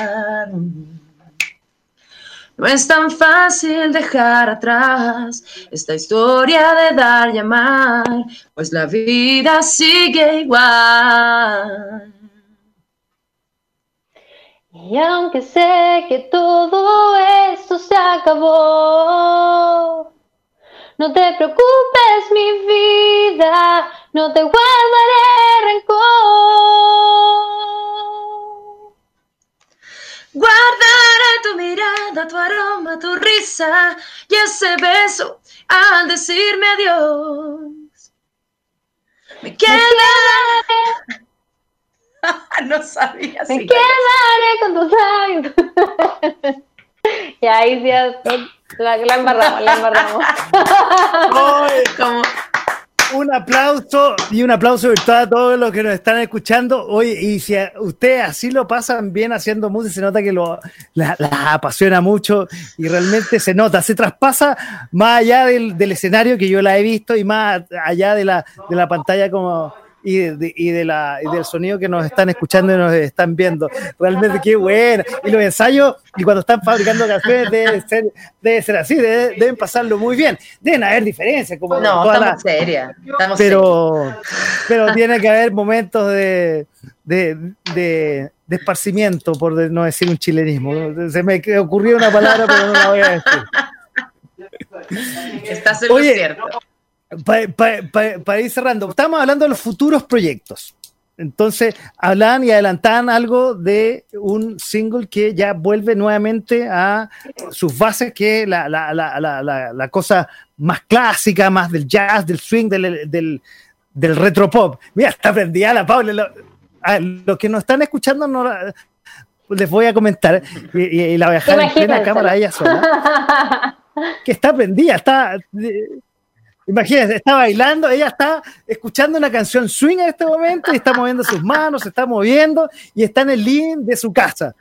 No es tan fácil dejar atrás esta historia de dar y amar, pues la vida sigue igual. Y aunque sé que todo esto se acabó, no te preocupes mi vida, no te guardaré rencor. Guardaré tu mirada, tu aroma, tu risa y ese beso al decirme adiós. Me quedaré. (laughs) no sabía. Me quedaré con tus labios. (laughs) y ahí ya la, la embarramos, la embarramos. (laughs) Como un aplauso y un aplauso virtual a todos los que nos están escuchando. hoy y si ustedes así lo pasan bien haciendo música, se nota que lo, apasiona mucho y realmente se nota, se traspasa más allá del, del, escenario que yo la he visto y más allá de la, de la pantalla como y, de, y, de la, y del sonido que nos están escuchando y nos están viendo. Realmente qué bueno. Y los ensayos, y cuando están fabricando canciones, debe ser, debe ser así, deben pasarlo muy bien. Deben haber diferencias. Como no, estamos la, serias. pero, pero (laughs) tiene que haber momentos de, de, de, de, esparcimiento, por no decir un chilenismo. Se me ocurrió una palabra, pero no la voy a decir. Estás en lo cierto para ir cerrando, estamos hablando de los futuros proyectos. Entonces, hablan y adelantaban algo de un single que ya vuelve nuevamente a sus bases, que es la, la, la, la cosa más clásica, más del jazz, del swing, del, del, del retropop. Mira, está prendida la Paula. los que nos están escuchando no les voy a comentar y, la voy a dejar en plena cámara ella sola. (laughs) que está prendida, está Imagínense, está bailando, ella está escuchando una canción swing en este momento y está moviendo sus manos, se está moviendo y está en el living de su casa.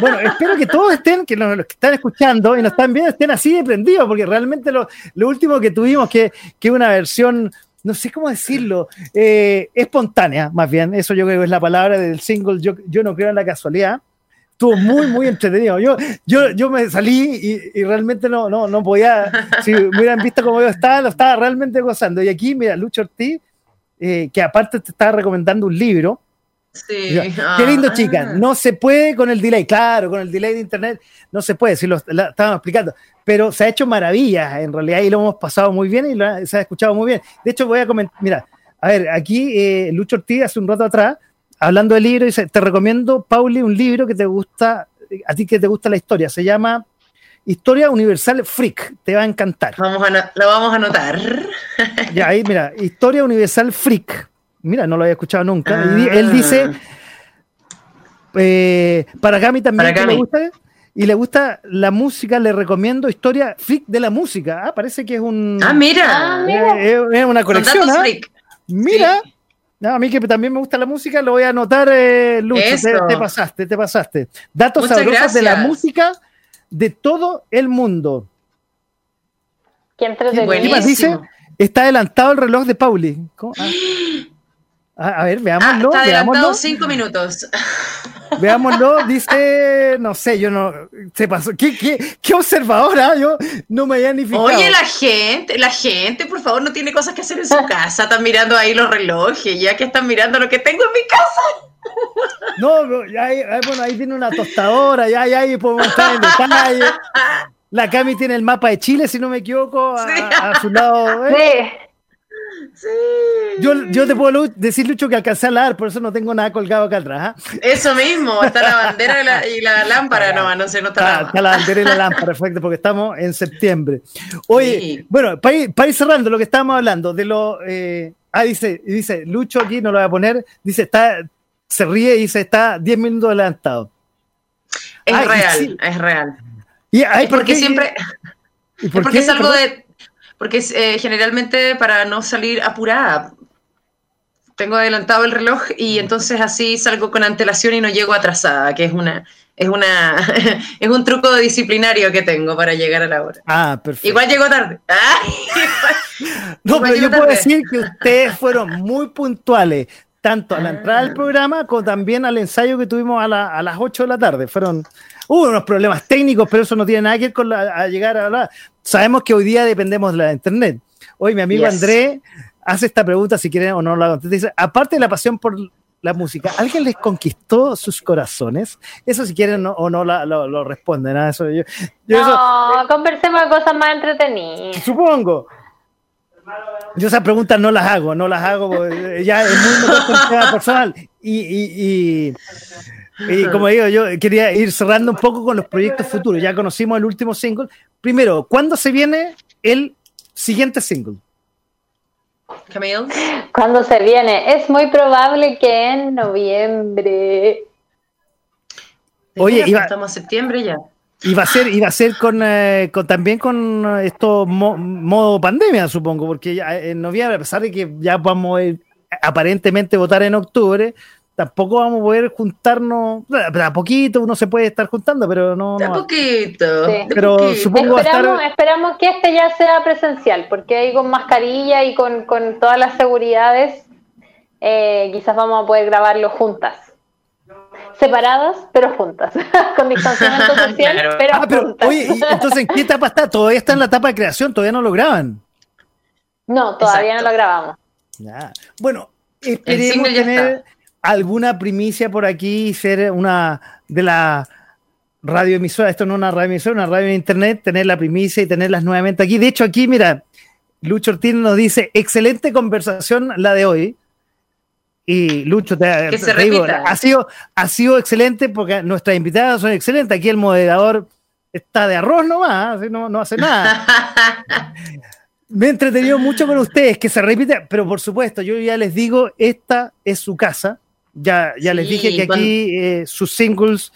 Bueno, espero que todos estén, que los, que están escuchando y nos están viendo, estén así de prendidos, porque realmente lo, lo último que tuvimos, que, que una versión, no sé cómo decirlo, eh, espontánea, más bien, eso yo creo que es la palabra del single, yo, yo no creo en la casualidad estuvo muy, muy entretenido. Yo, yo, yo me salí y, realmente no, no, no podía, si me hubieran visto como yo estaba, lo estaba realmente gozando. Y aquí, mira, Lucho Ortiz, eh, que aparte te estaba recomendando un libro. Sí. Qué lindo, chica. Ah. No se puede con el delay. Claro, con el delay de internet no se puede, si lo estábamos explicando. Pero se ha hecho maravillas en realidad y lo hemos pasado muy bien y se ha escuchado muy bien. De hecho, voy a comentar, mira, a ver, aquí eh, Lucho Ortiz hace un rato atrás hablando de libros, dice, te recomiendo, Pauli, un libro que te gusta, a ti que te gusta la historia, se llama Historia Universal Freak, te va a encantar. Vamos a lo vamos a anotar. (laughs) Ya, ahí, mira, Historia Universal Freak. Mira, no lo había escuchado nunca. Y él dice, eh, para Gami también, para le gusta, y le gusta la música, le recomiendo Historia Freak de la música. Ah, parece que es un... Ah, mira. Eh, es, una colección. ¿ah? Mira. No, a mí que también me gusta la música, lo voy a anotar, eh, Lucho. Te, pasaste, te pasaste. Datos sabrosos de la música de todo el mundo. Qué más dice? Está adelantado el reloj de Pauli. Ah, (gasps) a, ver, veámoslo. Ah, está adelantado cinco minutos. (laughs) Veámoslo, dice, no sé, yo no, se pasó, qué, qué, qué observadora, yo no me había ni fijado. Oye, la gente, la gente, por favor, no tiene cosas que hacer en su (laughs) casa, están mirando ahí los relojes, ya que están mirando lo que tengo en mi casa. (laughs) No, ya bueno, ahí tiene una tostadora, ya, ya ahí podemos estar en detalle. La Cami tiene el mapa de Chile, si no me equivoco, a, su lado. ¿eh? Sí. Yo, yo te puedo decir, Lucho, que alcancé a lavar, por eso no tengo nada colgado acá atrás. ¿ah? Eso mismo, está la bandera y la, (laughs) lámpara, no, no sé, no está, está, está la bandera y la lámpara, perfecto, porque estamos en septiembre. Oye, bueno, para ir, cerrando lo que estábamos hablando, de lo. Eh, ah, dice, dice, Lucho aquí, no lo voy a poner, dice, está, se ríe y dice, está 10 minutos adelantado. Es real, es real. Y, porque siempre. ¿y porque es algo de porque eh, generalmente para no salir apurada, tengo adelantado el reloj y entonces así salgo con antelación y no llego atrasada, que es una es una (laughs) es un truco disciplinario que tengo para llegar a la hora. Ah, perfecto. Igual llego tarde. (laughs) no, pero yo puedo decir que ustedes fueron muy puntuales, tanto a la entrada del programa como también al ensayo que tuvimos a, las 8 de la tarde. Fueron, hubo unos problemas técnicos, pero eso no tiene nada que ver con a llegar a la... Sabemos que hoy día dependemos de la internet. Hoy mi amigo André hace esta pregunta, si quieren o no la contesta. Dice, aparte de la pasión por la música, ¿alguien les conquistó sus corazones? Eso si quieren o no lo, responden. ¿ah? Eso, yo, no, conversemos de cosas más entretenidas. Supongo. Yo esas preguntas no las hago, no las hago, ya es muy personal. Y, y, como digo, yo quería ir cerrando un poco con los proyectos futuros. Ya conocimos el último single. Primero, ¿cuándo se viene el siguiente single? Camille. ¿Cuándo se viene? Es muy probable que en noviembre. Oye, estamos en septiembre ya. Y va a ser, iba a ser con, eh, también con esto modo pandemia, supongo, porque ya en noviembre, a pesar de que ya vamos a aparentemente votar en octubre, tampoco vamos a poder juntarnos, a poquito uno se puede estar juntando, pero no. A poquito. Pero supongo esperamos, esperamos que este ya sea presencial, porque ahí con mascarilla y con, todas las seguridades, eh, quizás vamos a poder grabarlo juntas. Separadas, pero juntas, (laughs) con distanciamiento (laughs) social, pero, ah, juntas. Oye, entonces, ¿en qué etapa está? Todavía está en la etapa de creación, todavía no lo graban. No, todavía no lo grabamos. Bueno, esperemos tener alguna primicia por aquí y ser una de las radioemisoras, esto no es una radioemisora, una radio de internet, tener la primicia y tenerlas nuevamente aquí. De hecho, aquí, mira, Lucho Ortiz nos dice, excelente conversación la de hoy. Y Lucho, te, digo, ha sido, ha sido excelente porque nuestras invitadas son excelentes. Aquí el moderador está de arroz nomás, no, no hace nada. (laughs) Me he entretenido mucho con ustedes, que se repite, pero por supuesto, yo ya les digo, esta es su casa. Ya, ya les dije que aquí eh, sus singles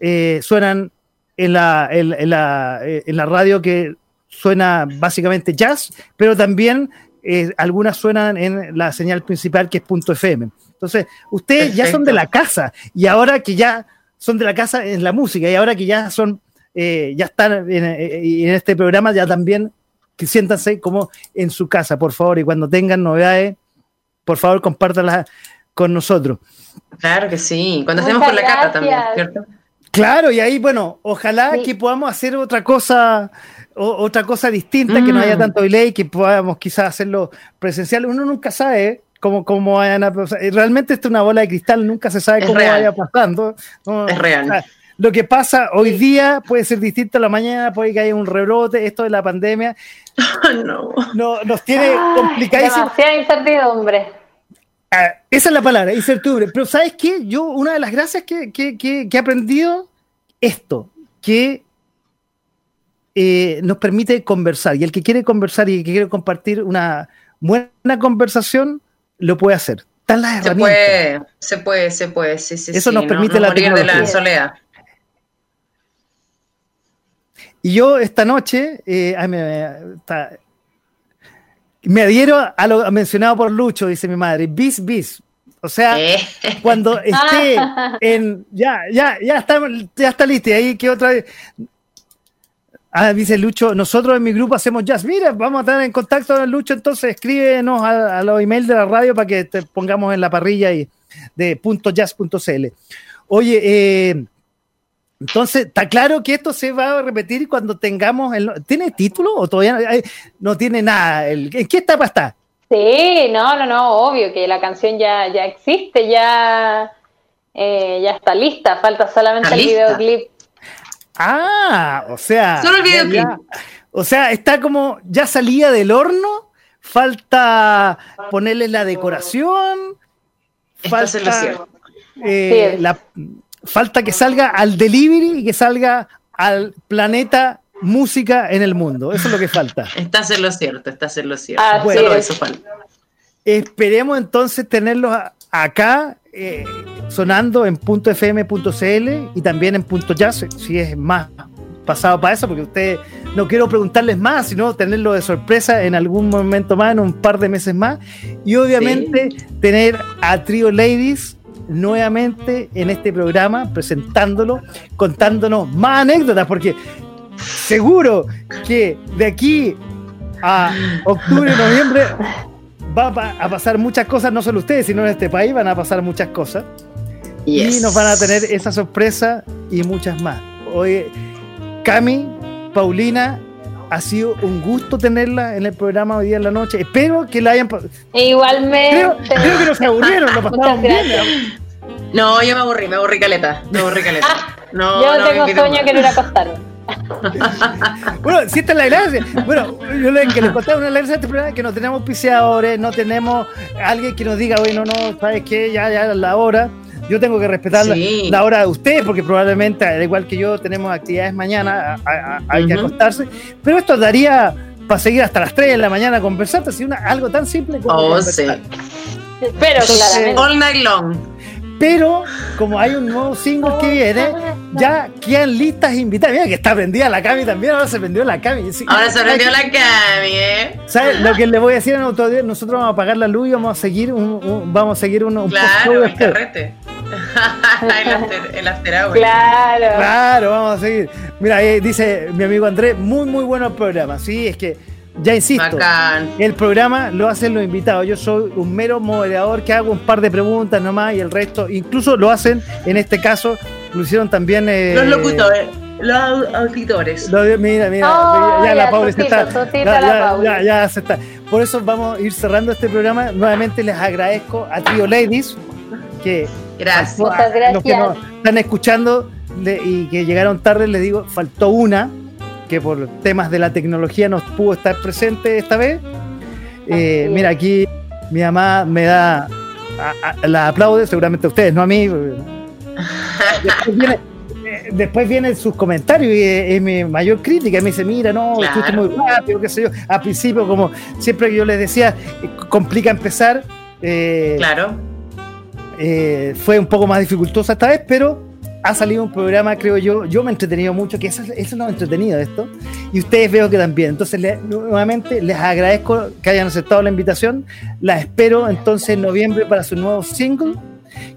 eh, suenan en la, en, la, eh, en la radio que suena básicamente jazz, pero también algunas suenan en la señal principal que es punto FM. Entonces, ustedes ya son de la casa y ahora que ya son de la casa en la música y ahora que ya son, ya están en, en, este programa, ya también que siéntanse como en su casa, por favor, y cuando tengan novedades, por favor, compártanlas con nosotros. Claro que sí, cuando estemos con la cata también, ¿cierto? Claro, y ahí, bueno, ojalá que podamos hacer otra cosa, otra cosa distinta, que no haya mm. tanto delay, que podamos quizás hacerlo presencial. Uno nunca sabe cómo, cómo vayan a. Realmente esto es una bola de cristal, nunca se sabe cómo vaya pasando. es real. lo que pasa hoy día puede ser distinto a la mañana, puede que haya un rebrote, esto de la pandemia. (laughs) no. no nos tiene complicadísimo. Demasiada incertidumbre. Ah, esa es la palabra, incertidumbre. Pero ¿sabes qué? Yo, una de las gracias que, he aprendido, esto, que eh, nos permite conversar. Y el que quiere conversar y que quiere compartir una buena conversación, lo puede hacer. Están las se Puede, se puede, se puede, sí, sí, Eso nos permite la tecnología. de la soledad. Y yo esta noche, eh, me adhiero a lo mencionado por Lucho, dice mi madre, bis, bis. O sea, eh. cuando (laughs) esté en. Ya, ya, ya está, ya está listo. Y ahí que otra vez. Ah, dice Lucho, nosotros en mi grupo hacemos jazz. Mira, vamos a estar en contacto con Lucho, entonces escríbenos a, los emails de la radio para que te pongamos en la parrilla y de .jazz.cl. Oye, eh, entonces, está claro que esto se va a repetir cuando tengamos el... ¿Tiene título o todavía no, tiene nada? ¿En qué etapa está? Sí, no, no, no, obvio que la canción ya, ya existe, ya, eh, ya está lista, falta solamente el videoclip. Ah, o sea... Solo el videoclip. o sea, está como, ya salía del horno, falta ponerle la decoración, falta... Eh, la, falta que salga al delivery y que salga al planeta música en el mundo. Eso es lo que falta. Estás en lo cierto, estás en lo cierto. Ah, bueno, eso falta. Esperemos entonces tenerlos acá eh, sonando en .fm.cl y también en punto .jazz, si es más pasado para eso, porque ustedes no quiero preguntarles más, sino tenerlo de sorpresa en algún momento más, en un par de meses más. Y obviamente tener a Trio Ladies nuevamente en este programa, presentándolo, contándonos más anécdotas, porque seguro que de aquí a octubre, noviembre va a pasar muchas cosas, no solo ustedes, sino en este país van a pasar muchas cosas. Y nos van a tener esa sorpresa y muchas más. Hoy, Cami, Paulina, ha sido un gusto tenerla en el programa hoy día en la noche. Espero que la hayan. E igualmente. Creo, creo que no se aburrieron, lo (laughs) pasaron bien. No, yo me aburrí, me aburrí caleta. Me aburrí caleta. No, yo no, tengo sueño que no ir a acostar. (laughs) bueno, si esta es la gracia. Bueno, yo le, que les contaba una gracia de este programa que no tenemos piseadores, no tenemos alguien que nos diga, oye, no, no, ¿sabes qué? Ya, ya es la hora. Yo tengo que respetar la, hora de ustedes porque probablemente, al igual que yo, tenemos actividades mañana, hay que acostarse. Pero esto daría para seguir hasta las 3 de la mañana conversando, así una, algo tan simple como. Oh, sí. Pero claramente. All night long. Pero como hay un nuevo single que viene, ya quedan listas invitadas. Mira que está prendida la Cami también, ahora se prendió la Cami. ahora se prendió la (laughs) Cami, ¿eh? ¿Sabes? Lo que le voy a decir en autodía, nosotros vamos a apagar la luz y vamos a seguir un, vamos a seguir un, Claro, el carrete. (laughs) el after, el after hour. Claro. Claro, vamos a seguir. Mira, ahí dice mi amigo Andrés, muy muy bueno el programa. Sí, es que ya insisto, el programa lo hacen los invitados. Yo soy un mero moderador que hago un par de preguntas nomás y el resto, incluso lo hacen, en este caso, lo hicieron también. Eh, los locutores. Los auditores. mira, mira, oh, ya, la Paula se está. Ya, ya, se está. Por eso vamos a ir cerrando este programa. Nuevamente les agradezco a Trio Ladies que gracias. Muchas gracias. los que nos están escuchando y que llegaron tarde, les digo, faltó una que por temas de la tecnología no pudo estar presente esta vez. Eh, mira, aquí mi mamá me da, la aplaude, seguramente a ustedes, no a mí. Después, vienen sus comentarios y es, mi mayor crítica. Me dice, mira, no, claro. muy rápido, qué sé yo. Al principio, como siempre que yo les decía, complica empezar. Eh, claro. Eh, fue un poco más dificultosa esta vez, pero ha salido un programa, creo yo, yo me he entretenido mucho, que eso, es lo entretenido de esto, y ustedes veo que también. Entonces, nuevamente les agradezco que hayan aceptado la invitación, la espero entonces en noviembre para su nuevo single,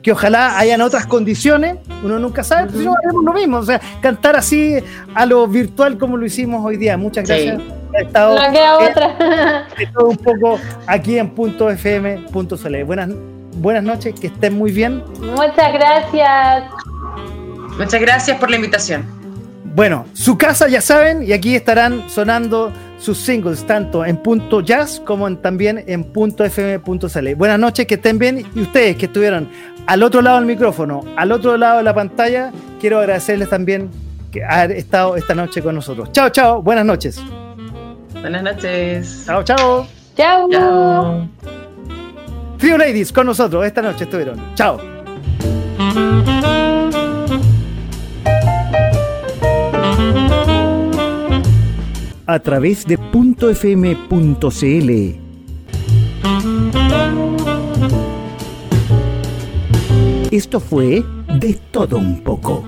que ojalá hayan otras condiciones, uno nunca sabe, pero haremos lo mismo, o sea, cantar así a lo virtual como lo hicimos hoy día. Muchas gracias. Sí. estado otra. (laughs) todo un poco aquí en punto fm punto buenas buenas noches que estén muy bien muchas gracias Muchas gracias por la invitación. Bueno, su casa ya saben, y aquí estarán sonando sus singles, tanto en punto jazz como también en punto fm.cl. Buenas noches, que estén bien, y ustedes que estuvieron al otro lado del micrófono, al otro lado de la pantalla, quiero agradecerles también que haber estado esta noche con nosotros. Chao, chao, buenas noches. Buenas noches. Chao, chao. Chao. Chao. Trio Ladies con nosotros esta noche estuvieron. Chao. a través de .fm.cl. Esto fue de todo un poco.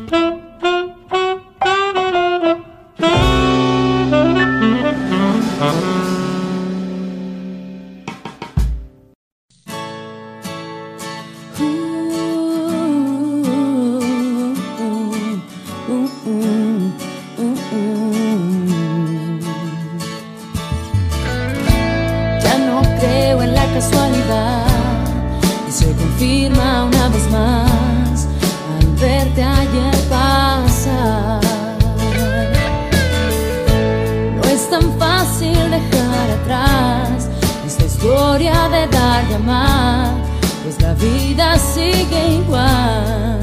amar, pois la vida sigue igual.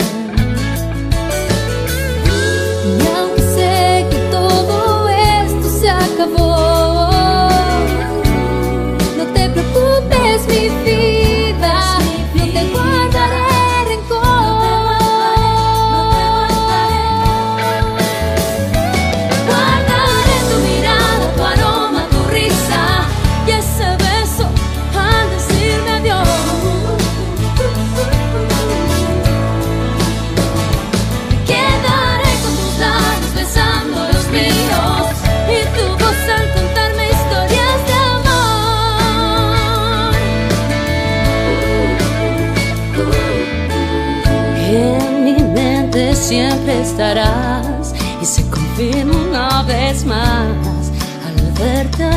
Al verte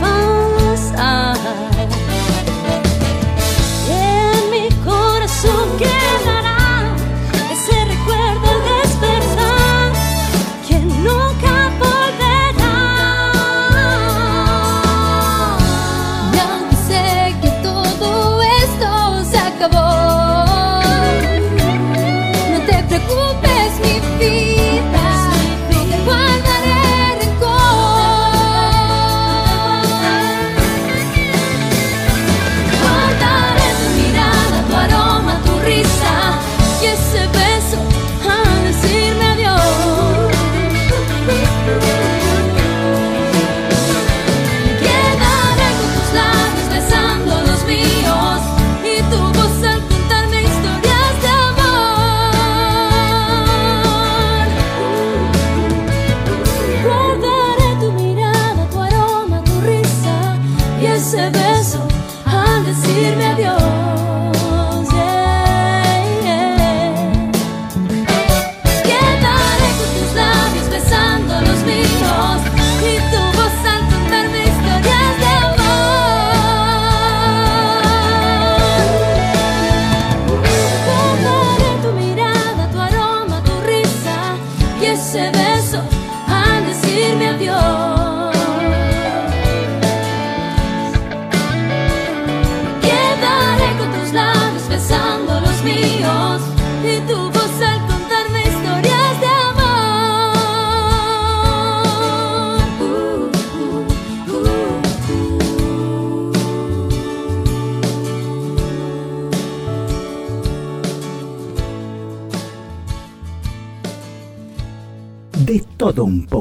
pasar. Todo un poco.